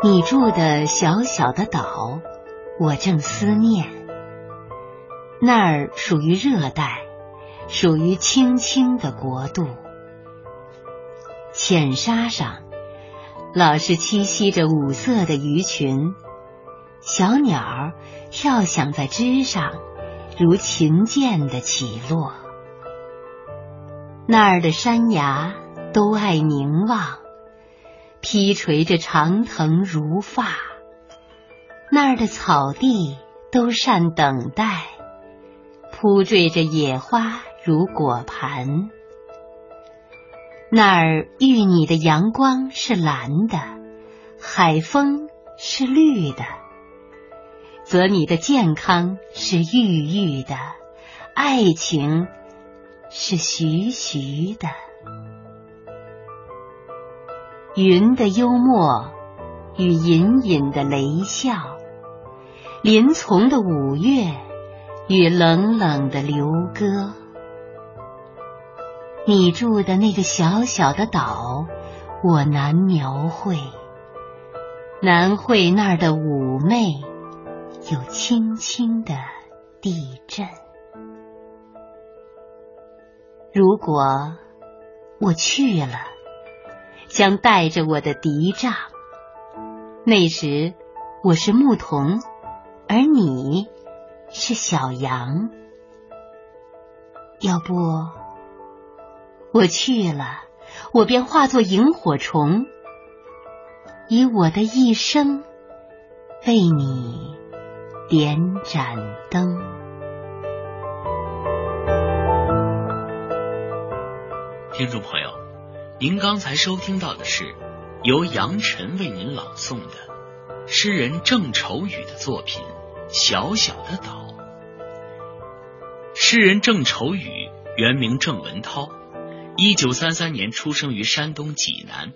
你住的小小的岛，我正思念。那儿属于热带，属于青青的国度。浅沙上，老是栖息着五色的鱼群，小鸟跳响在枝上，如琴键的起落。那儿的山崖都爱凝望。披垂着长藤如发，那儿的草地都善等待，铺缀着野花如果盘。那儿遇你的阳光是蓝的，海风是绿的，则你的健康是郁郁的，爱情是徐徐的。云的幽默与隐隐的雷笑，林丛的五月与冷冷的流歌。你住的那个小小的岛，我难描绘，难绘那儿的妩媚，有轻轻的地震。如果我去了，将带着我的笛杖，那时我是牧童，而你是小羊。要不？我去了，我便化作萤火虫，以我的一生为你点盏灯。听众朋友，您刚才收听到的是由杨晨为您朗诵的诗人郑愁予的作品《小小的岛》。诗人郑愁予原名郑文涛。一九三三年出生于山东济南，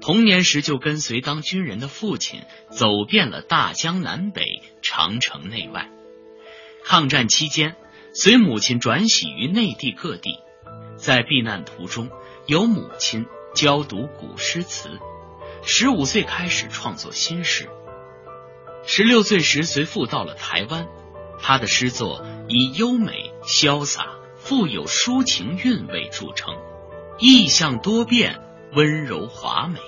童年时就跟随当军人的父亲走遍了大江南北、长城内外。抗战期间，随母亲转徙于内地各地，在避难途中，由母亲教读古诗词。十五岁开始创作新诗。十六岁时随父到了台湾，他的诗作以优美潇洒。富有抒情韵味著称，意象多变，温柔华美，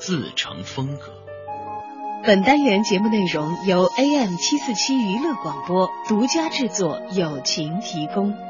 自成风格。本单元节目内容由 AM 七四七娱乐广播独家制作，友情提供。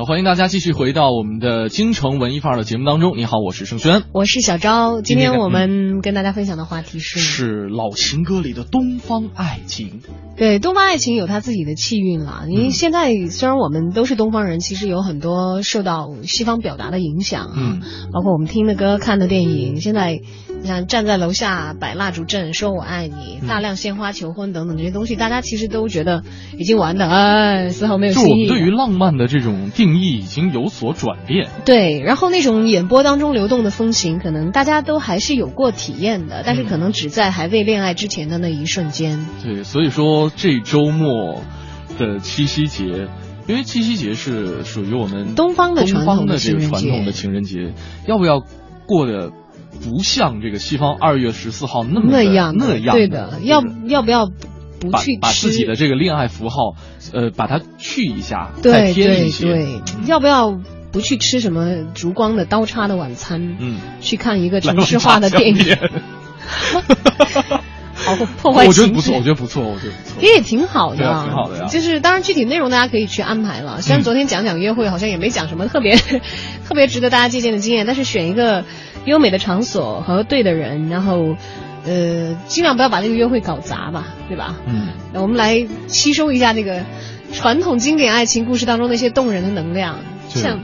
的，欢迎大家继续回到我们的京城文艺范儿的节目当中。你好，我是盛轩，我是小昭。今天我们跟大家分享的话题是是老情歌里的东方爱情。对，东方爱情有它自己的气韵了。因为现在虽然我们都是东方人，其实有很多受到西方表达的影响啊，嗯，包括我们听的歌、看的电影。现在你想站在楼下摆蜡烛阵，说我爱你，大量鲜花求婚等等这些东西，大家其实都觉得已经玩的哎，丝毫没有就我。们对于浪漫的这种定义已经有所转变。对，然后那种眼波当中流动的风情，可能大家都还是有过体验的，但是可能只在还未恋爱之前的那一瞬间。对，所以说这周末的七夕节，因为七夕节是属于我们东方的传统的东方的这个传统的情人节，要不要过得不像这个西方二月十四号那么那样那样对的，要要不要不把去把自己的这个恋爱符号，呃，把它去一下，再对对添一些。对，要不要不去吃什么烛光的刀叉的晚餐？嗯，去看一个城市化的电影，[LAUGHS] 好破坏情绪我觉得不错，我觉得不错，我觉得不错。也也挺好的，啊挺好的呀。就是当然具体内容大家可以去安排了。虽然嗯昨天讲讲约会，好像也没讲什么特别 [LAUGHS] 特别值得大家借鉴的经验，但是选一个优美的场所和对的人，然后呃尽量不要把这个约会搞砸吧，对吧？嗯，那我们来吸收一下那个传统经典爱情故事当中那些动人的能量，像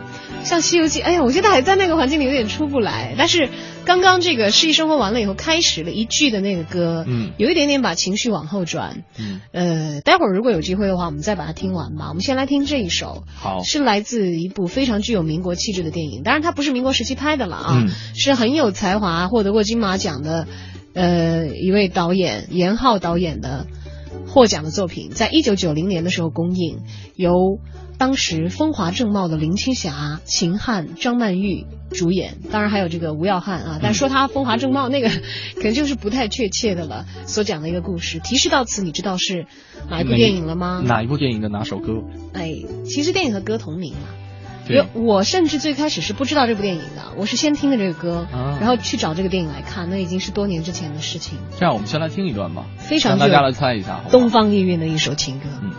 像《西游记》，哎呀，我觉得还在那个环境里有点出不来。但是刚刚这个《诗意生活》完了以后，开始了一句的那个歌，嗯，有一点点把情绪往后转。嗯，呃，待会儿如果有机会的话，我们再把它听完吧。我们先来听这一首，好，是来自一部非常具有民国气质的电影，当然它不是民国时期拍的了啊，嗯是很有才华，获得过金马奖的，呃，一位导演严浩导演的获奖的作品，在一九九零年的时候公映，由当时风华正茂的林青霞、秦汉、张曼玉主演，当然还有这个吴耀汉啊。但说他风华正茂那个，[LAUGHS] 可能就是不太确切的了。所讲的一个故事，提示到此，你知道是哪一部电影了吗？哪一部电影的哪首歌？哎，其实电影和歌同名嘛。对我甚至最开始是不知道这部电影的，我是先听的这个歌，啊然后去找这个电影来看，那已经是多年之前的事情。这样，我们先来听一段吧，非常让大家来猜一下。东方意蕴的一首情歌。嗯。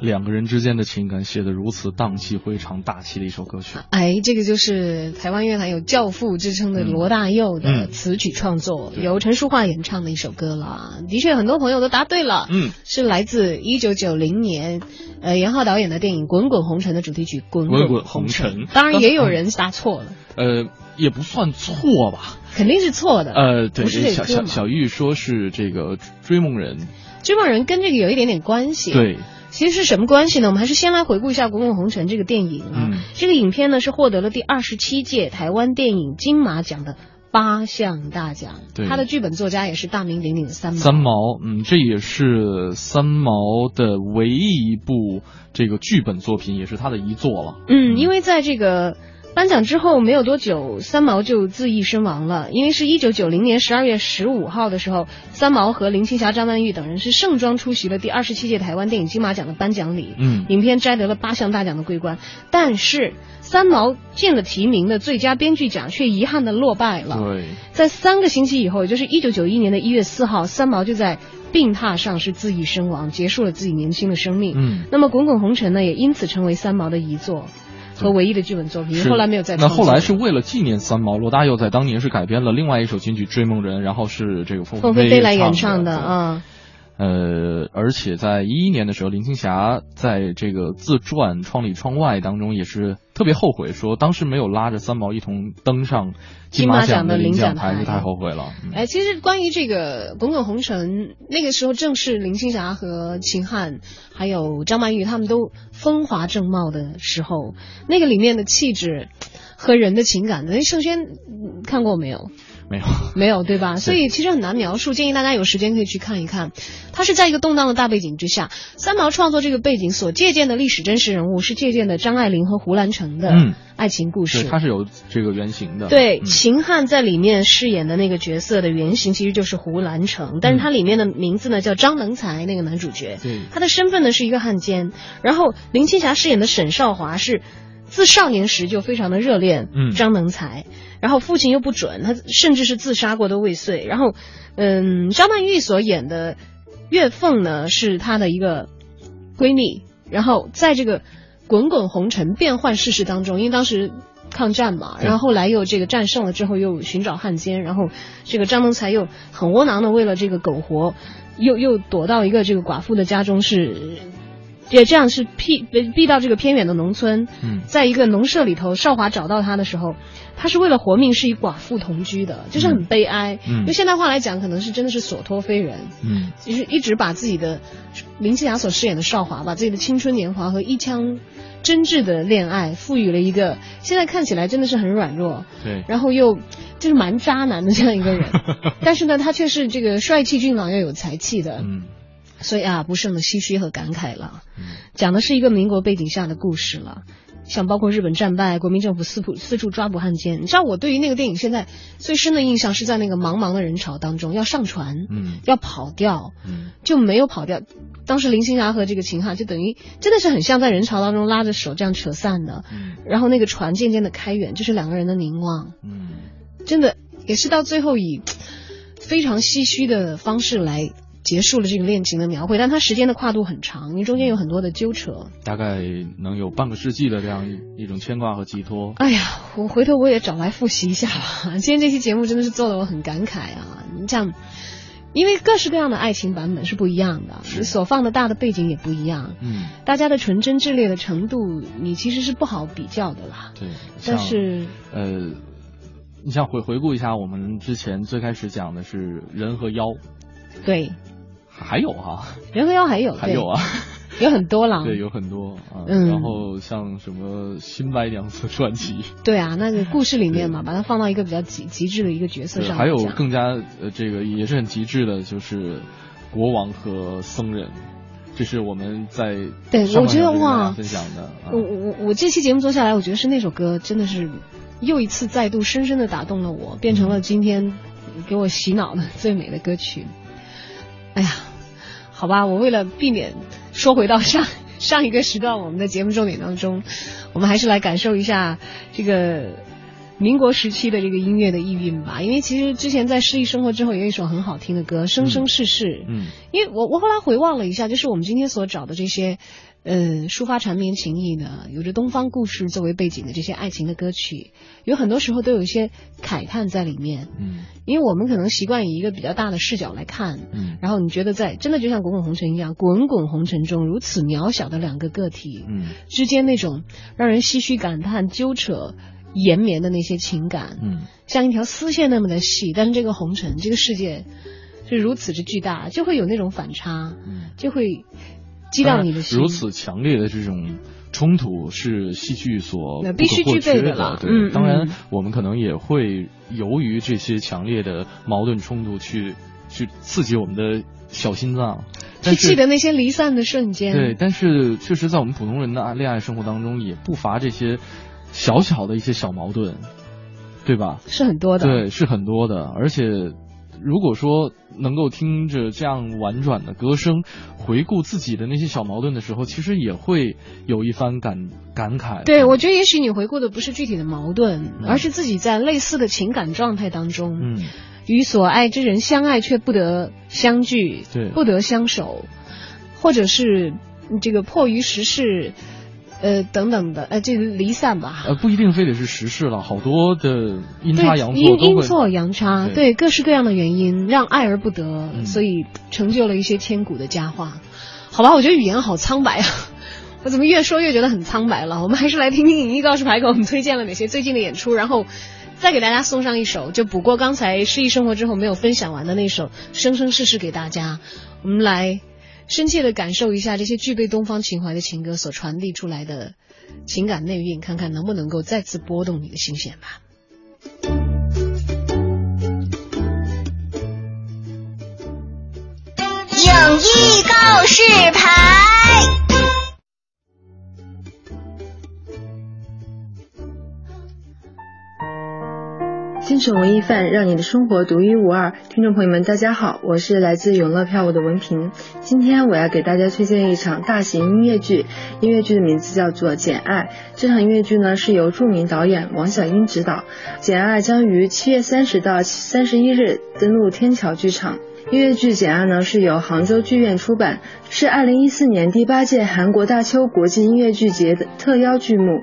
两个人之间的情感写得如此荡气回肠、大气的一首歌曲。哎，这个就是台湾乐坛有教父之称的罗大佑的嗯词曲创作，由陈淑桦演唱的一首歌了。的确，很多朋友都答对了，嗯，是来自一九九零年，呃，严浩导演的电影《滚滚红尘》的主题曲《滚滚滚红红尘当然，也有人答错了，呃，[LAUGHS] 也不算错吧？肯定是错的。呃，对，不是小小玉说是这个追梦人，追梦人跟这个有一点点关系。。对，其实是什么关系呢？我们还是先来回顾一下《滚滚红尘》这个电影啊。嗯这个影片呢是获得了第二十七届台湾电影金马奖的八项大奖。对他的剧本作家也是大名鼎鼎的三毛。三毛，嗯，这也是三毛的唯一一部这个剧本作品，也是他的遗作了。嗯，因为在这个。颁奖之后没有多久，三毛就自缢身亡了。因为是一九九零年十二月十五号的时候，三毛和林青霞、张曼玉等人是盛装出席了第二十七届台湾电影金马奖的颁奖礼。嗯，影片摘得了八项大奖的桂冠，但是三毛进了提名的最佳编剧奖，却遗憾的落败了。对，在三个星期以后，也就是一九九一年的一月四号，三毛就在病榻上是自缢身亡，结束了自己年轻的生命。嗯，那么《滚滚红尘》呢，也因此成为三毛的遗作。和唯一的剧本作品，是。后来没有再那后来是为了纪念三毛，罗大佑在当年是改编了另外一首京剧《追梦人》，然后是这个凤凤飞飞飞来演唱唱的啊。呃，而且在一一年的时候，林青霞在这个自传《窗里窗外》当中也是特别后悔，说当时没有拉着三毛一同登上金马奖的领奖台是太后悔了。哎，其实关于这个《滚滚红尘》，那个时候正是林青霞和秦汉还有张曼玉他们都风华正茂的时候，那个里面的气质和人的情感，那盛轩看过没有？没有，没有，对吧？所以其实很难描述，建议大家有时间可以去看一看。它是在一个动荡的大背景之下，三毛创作这个背景所借鉴的历史真实人物是借鉴的张爱玲和胡兰成的嗯爱情故事。对，它是有这个原型的。对，嗯秦汉在里面饰演的那个角色的原型其实就是胡兰成，但是他里面的名字呢叫张能才，那个男主角，对他的身份呢是一个汉奸，然后林青霞饰演的沈少华是自少年时就非常的热恋嗯张能才，然后父亲又不准，他甚至是自杀过都未遂，然后嗯，张曼玉所演的岳凤呢是她的一个闺蜜，然后在这个滚滚红尘变幻世事当中，因为当时抗战嘛，然后后来又这个战胜了之后又寻找汉奸，然后这个张能才又很窝囊的为了这个苟活，又又躲到一个这个寡妇的家中是。也这样是避避避到这个偏远的农村，嗯在一个农舍里头，少华找到他的时候，他是为了活命，是与寡妇同居的，就是很悲哀。嗯用现代话来讲，可能是真的是所托非人。嗯就是一直把自己的林青霞所饰演的少华，把自己的青春年华和一腔真挚的恋爱，赋予了一个现在看起来真的是很软弱，对，然后又就是蛮渣男的这样一个人，[LAUGHS] 但是呢，他却是这个帅气俊朗又有才气的。嗯所以啊，不胜的唏嘘和感慨了。讲的是一个民国背景下的故事了，像包括日本战败，国民政府四处四处抓捕汉奸。你知道我对于那个电影现在最深的印象是在那个茫茫的人潮当中要上船，嗯。要跑掉，嗯。就没有跑掉。当时林青霞和这个秦汉就等于真的是很像在人潮当中拉着手这样扯散的，嗯。然后那个船渐渐的开远，就是两个人的凝望，嗯。真的也是到最后以非常唏嘘的方式来结束了这个恋情的描绘，但它时间的跨度很长，因为中间有很多的纠扯。大概能有半个世纪的这样一一种牵挂和寄托。哎呀，我回头我也找来复习一下吧。[LAUGHS] 今天这期节目真的是做的我很感慨啊！你像，因为各式各样的爱情版本是不一样的，你所放的大的背景也不一样，嗯，大家的纯真炽烈的程度，你其实是不好比较的啦。对，但是呃，你像回回顾一下，我们之前最开始讲的是人和妖，对，还有哈、人和妖还有，还有啊，[LAUGHS] 有很多了。[LAUGHS] 对，有很多啊。嗯然后像什么新白娘子传奇，[LAUGHS] 对啊，那个故事里面嘛，把它放到一个比较极极致的一个角色上，还有更加呃这个也是很极致的，就是国王和僧人。这是我们在对我觉得哇分享的啊我我我这期节目做下来，我觉得是那首歌真的是又一次再度深深的打动了我，变成了今天给我洗脑的最美的歌曲。哎呀，好吧，我为了避免说回到上 [LAUGHS] 上一个时段我们的节目重点当中，我们还是来感受一下这个民国时期的这个音乐的意蕴吧。因为其实之前在诗意生活之后有一首很好听的歌《生生世世》，嗯，因为我我后来回望了一下，就是我们今天所找的这些，呃，抒发缠绵情意呢，有着东方故事作为背景的这些爱情的歌曲，有很多时候都有一些慨叹在里面。嗯，因为我们可能习惯以一个比较大的视角来看，嗯，然后你觉得在真的就像滚滚红尘一样，滚滚红尘中如此渺小的两个个体，嗯，之间那种让人唏嘘感叹、纠扯。延绵的那些情感，嗯，像一条丝线那么的细，但是这个红尘，这个世界是如此之巨大，就会有那种反差，嗯，就会激荡你的心。如此强烈的这种冲突是戏剧所那必须具备的了对，嗯当然嗯我们可能也会由于这些强烈的矛盾冲突去去刺激我们的小心脏，去记得那些离散的瞬间。对，但是确实在我们普通人的爱恋爱生活当中，也不乏这些小小的一些小矛盾，对吧？是很多的。对，是很多的，而且。如果说能够听着这样婉转的歌声，回顾自己的那些小矛盾的时候，其实也会有一番感感慨。对，我觉得也许你回顾的不是具体的矛盾，而是自己在类似的情感状态当中，嗯，与所爱之人相爱却不得相聚，对，不得相守，或者是这个迫于时事。呃，等等的，呃，这个离散吧。呃，不一定非得是时事了，好多的阴差阳错阴阴错阳差，对各式各样的原因让爱而不得，所以成就了一些千古的佳话。好吧，我觉得语言好苍白啊，[LAUGHS] 我怎么越说越觉得很苍白了？我们还是来听听影艺告示牌给我们推荐了哪些最近的演出，然后再给大家送上一首，就补过刚才诗意生活之后没有分享完的那首《生生世世》给大家。我们来。深切的感受一下这些具备东方情怀的情歌所传递出来的情感内蕴，看看能不能够再次拨动你的心弦吧。影艺告示牌。精神文艺范，让你的生活独一无二。听众朋友们，大家好，我是来自永乐票务的文平。今天我要给大家推荐一场大型音乐剧，音乐剧的名字叫做《简爱》。这场音乐剧呢是由著名导演王小英执导，《简爱》将于七月三十到三十一日登陆天桥剧场。音乐剧《简爱》呢是由杭州剧院出版，是二零一四年第八届韩国大邱国际音乐剧节的特邀剧目。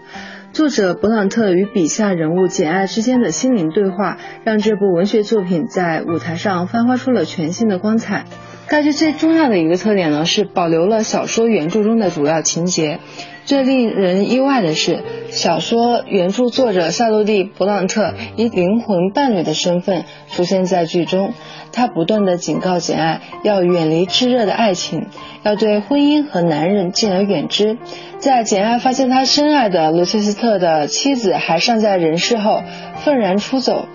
作者勃朗特与笔下人物简爱之间的心灵对话，让这部文学作品在舞台上焕发出了全新的光彩。该剧最重要的一个特点呢，是保留了小说原著中的主要情节。最令人意外的是，小说原著作者夏洛蒂·勃朗特以灵魂伴侣的身份出现在剧中。他不断的警告简爱要远离炽热的爱情，要对婚姻和男人敬而远之。在简爱发现他深爱的罗切斯特的妻子还尚在人世后，愤然出走。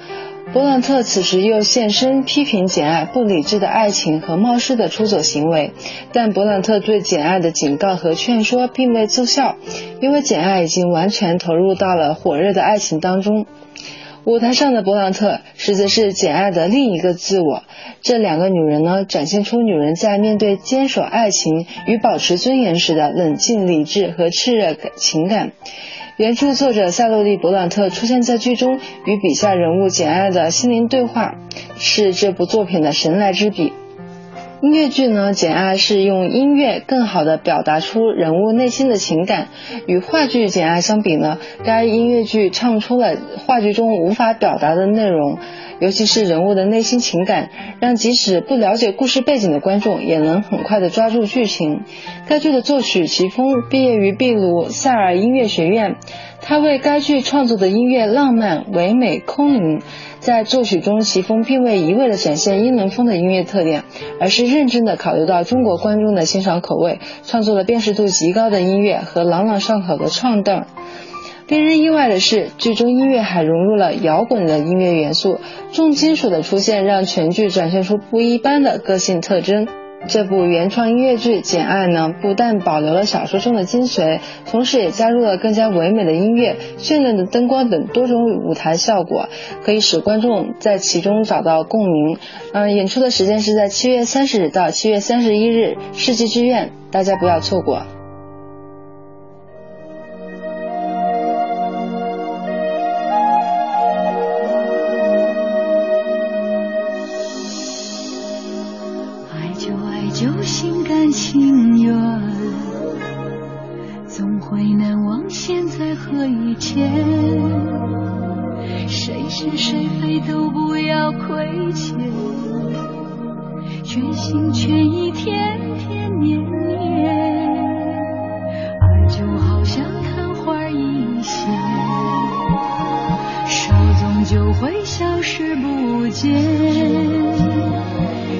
勃朗特此时又现身批评简爱不理智的爱情和冒失的出走行为，但勃朗特对简爱的警告和劝说并未奏效，因为简爱已经完全投入到了火热的爱情当中。舞台上的勃朗特实则是简爱的另一个自我。这两个女人呢，展现出女人在面对坚守爱情与保持尊严时的冷静、理智和炽热情感。原著作者夏洛蒂·勃朗特出现在剧中，与笔下人物简爱的心灵对话，是这部作品的神来之笔。音乐剧呢，简爱是用音乐更好地表达出人物内心的情感。与话剧《简爱》相比呢，该音乐剧唱出了话剧中无法表达的内容，尤其是人物的内心情感，让即使不了解故事背景的观众也能很快地抓住剧情。该剧的作曲齐峰毕业于秘鲁塞尔音乐学院，他为该剧创作的音乐浪漫、唯美、空灵。在作曲中，齐峰并未一味地展现英伦风的音乐特点，而是认真地考虑到中国观众的欣赏口味，创作了辨识度极高的音乐和朗朗上口的唱段。令人意外的是，剧中音乐还融入了摇滚的音乐元素，重金属的出现让全剧展现出不一般的个性特征。这部原创音乐剧《简爱》呢，不但保留了小说中的精髓，同时也加入了更加唯美的音乐、绚烂的灯光等多种舞台效果，可以使观众在其中找到共鸣。嗯，演出的时间是在七月三十日到七月三十一日，世纪剧院，大家不要错过。是谁非都不要亏欠，全心全意天天年年。爱就好像昙花一现，稍纵就会消失不见。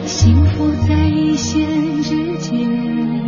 幸福在一线之间，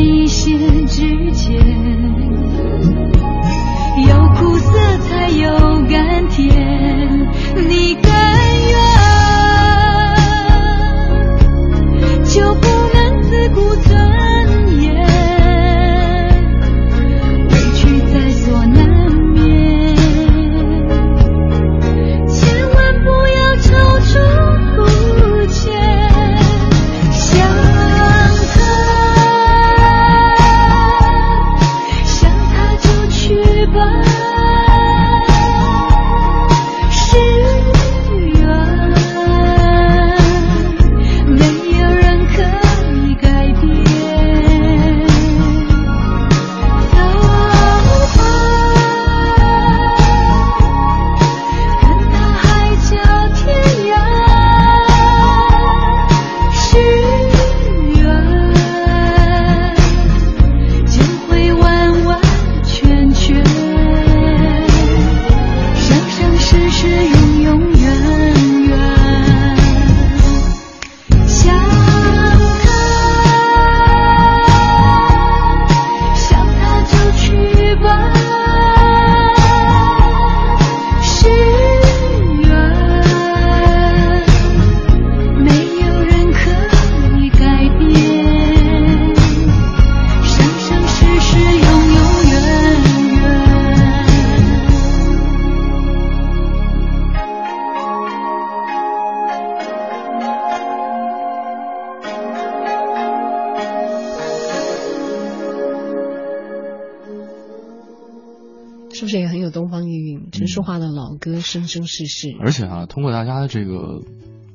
一生生世世》，而且啊，通过大家的这个，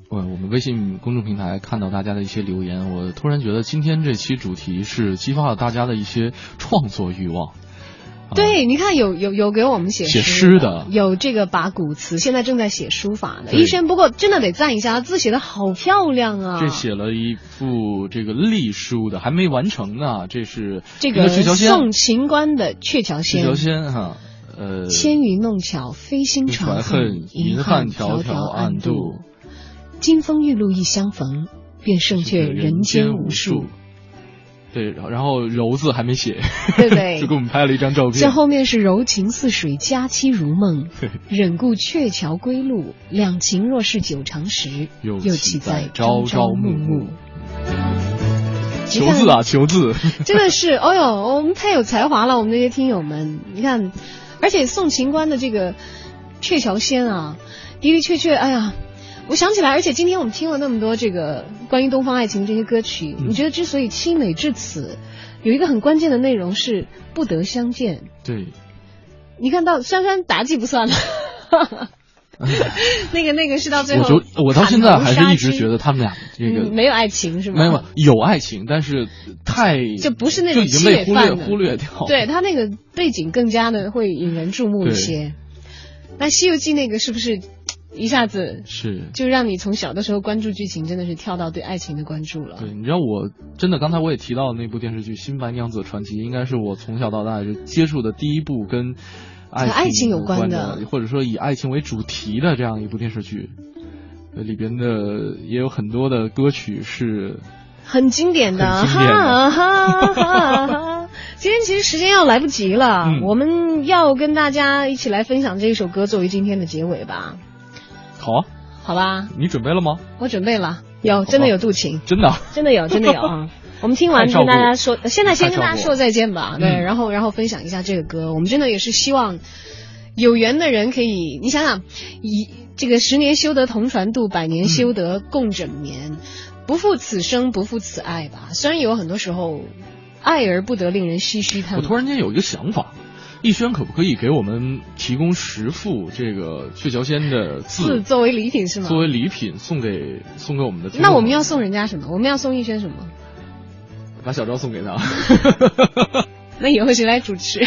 呃，我们微信公众平台看到大家的一些留言，我突然觉得今天这期主题是激发了大家的一些创作欲望。对，你看有有有给我们写写诗诗的有这个把古词，现在正在写书法的医生。不过真的得赞一下，字写的好漂亮啊！这写了一副这个隶书的，还没完成呢。这是这个宋秦观的《鹊桥仙鹊》，桥仙哈，呃，千云弄巧，飞星传传恨，银汉迢迢暗度，金风玉露一相逢，便胜却人间无数。对，然后柔字还没写，对不对 [LAUGHS] 就给我们拍了一张照片。这后面是柔情似水，佳期如梦。忍顾鹊桥归路，两情若是久长时，又又岂岂在在朝朝暮暮暮。求字啊，求字！[LAUGHS] 真的是，哦呦，我们太有才华了，我们这些听友们，你看，而且宋秦观的这个《鹊桥仙》啊，的的确确，哎呀，我想起来，而且今天我们听了那么多这个关于东方爱情这些歌曲，嗯你觉得之所以凄美至此，有一个很关键的内容是不得相见。对，你看到珊珊妲己不算了。[LAUGHS] [LAUGHS] 那个那个是到最我后就我到现在还是一直觉得他们俩这个嗯没有爱情是吗？没有有爱情，但是太 [LAUGHS] 就不是那种就已经被忽略忽略掉。对他那个背景更加的会引人注目一些。那《西游记》那个是不是一下子是就让你从小的时候关注剧情，真的是跳到对爱情的关注了？对，你知道我真的刚才我也提到那部电视剧《新白娘子传奇》，应该是我从小到大就接触的第一部跟爱和爱情有有关的，或者说以爱情为主题的这样一部电视剧。呃里边的也有很多的歌曲是很经典的，哈哈哈哈。[LAUGHS] 今天其实时间要来不及了，嗯我们要跟大家一起来分享这一首歌作为今天的结尾吧，好啊，好吧？你准备了吗？我准备了，有真的有渡情，真的啊真的有，真的有啊。我们听完跟大家说，呃现在先跟大家说再见吧。对，嗯然后然后分享一下这个歌，我们真的也是希望有缘的人可以，你想想，以这个十年修得同船渡，百年修得共枕眠，不负此生，不负此爱吧。虽然有很多时候爱而不得，令人唏嘘叹我。突然间有一个想法，逸轩可不可以给我们提供十副这个鹊桥仙的字字作为礼品是吗？作为礼品送给送给我们的？那我们要送人家什么？我们要送逸轩什么？把小昭送给他。[LAUGHS] 那以后谁来主持？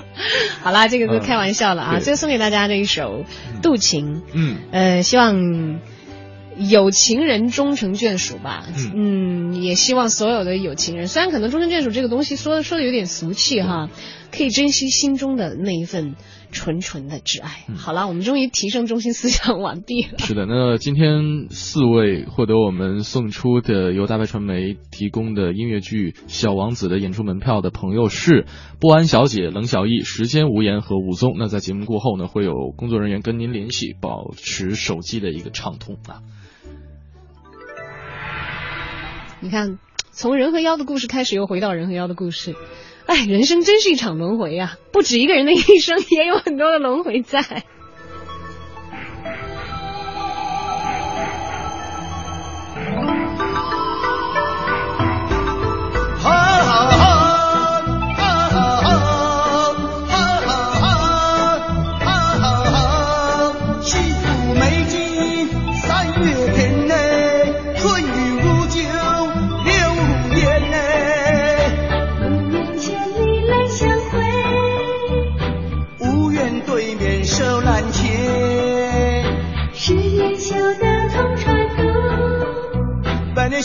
[LAUGHS] 好啦，这个都开玩笑了啊。对最后送给大家这一首《渡情》，嗯，呃，希望有情人终成眷属吧。嗯，也希望所有的有情人，虽然可能终成眷属这个东西说说的有点俗气哈，可以珍惜心中的那一份纯纯的挚爱。好了，我们终于提升中心思想完毕了。是的，那今天四位获得我们送出的由大白传媒提供的音乐剧《小王子》的演出门票的朋友是不安小姐、冷小艺、时间无言和武松。那在节目过后呢，会有工作人员跟您联系，保持手机的一个畅通啊。你看，从人和妖的故事开始，又回到人和妖的故事。哎，人生真是一场轮回呀、不止一个人的一生，也有很多的轮回在。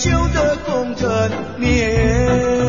修得共枕眠。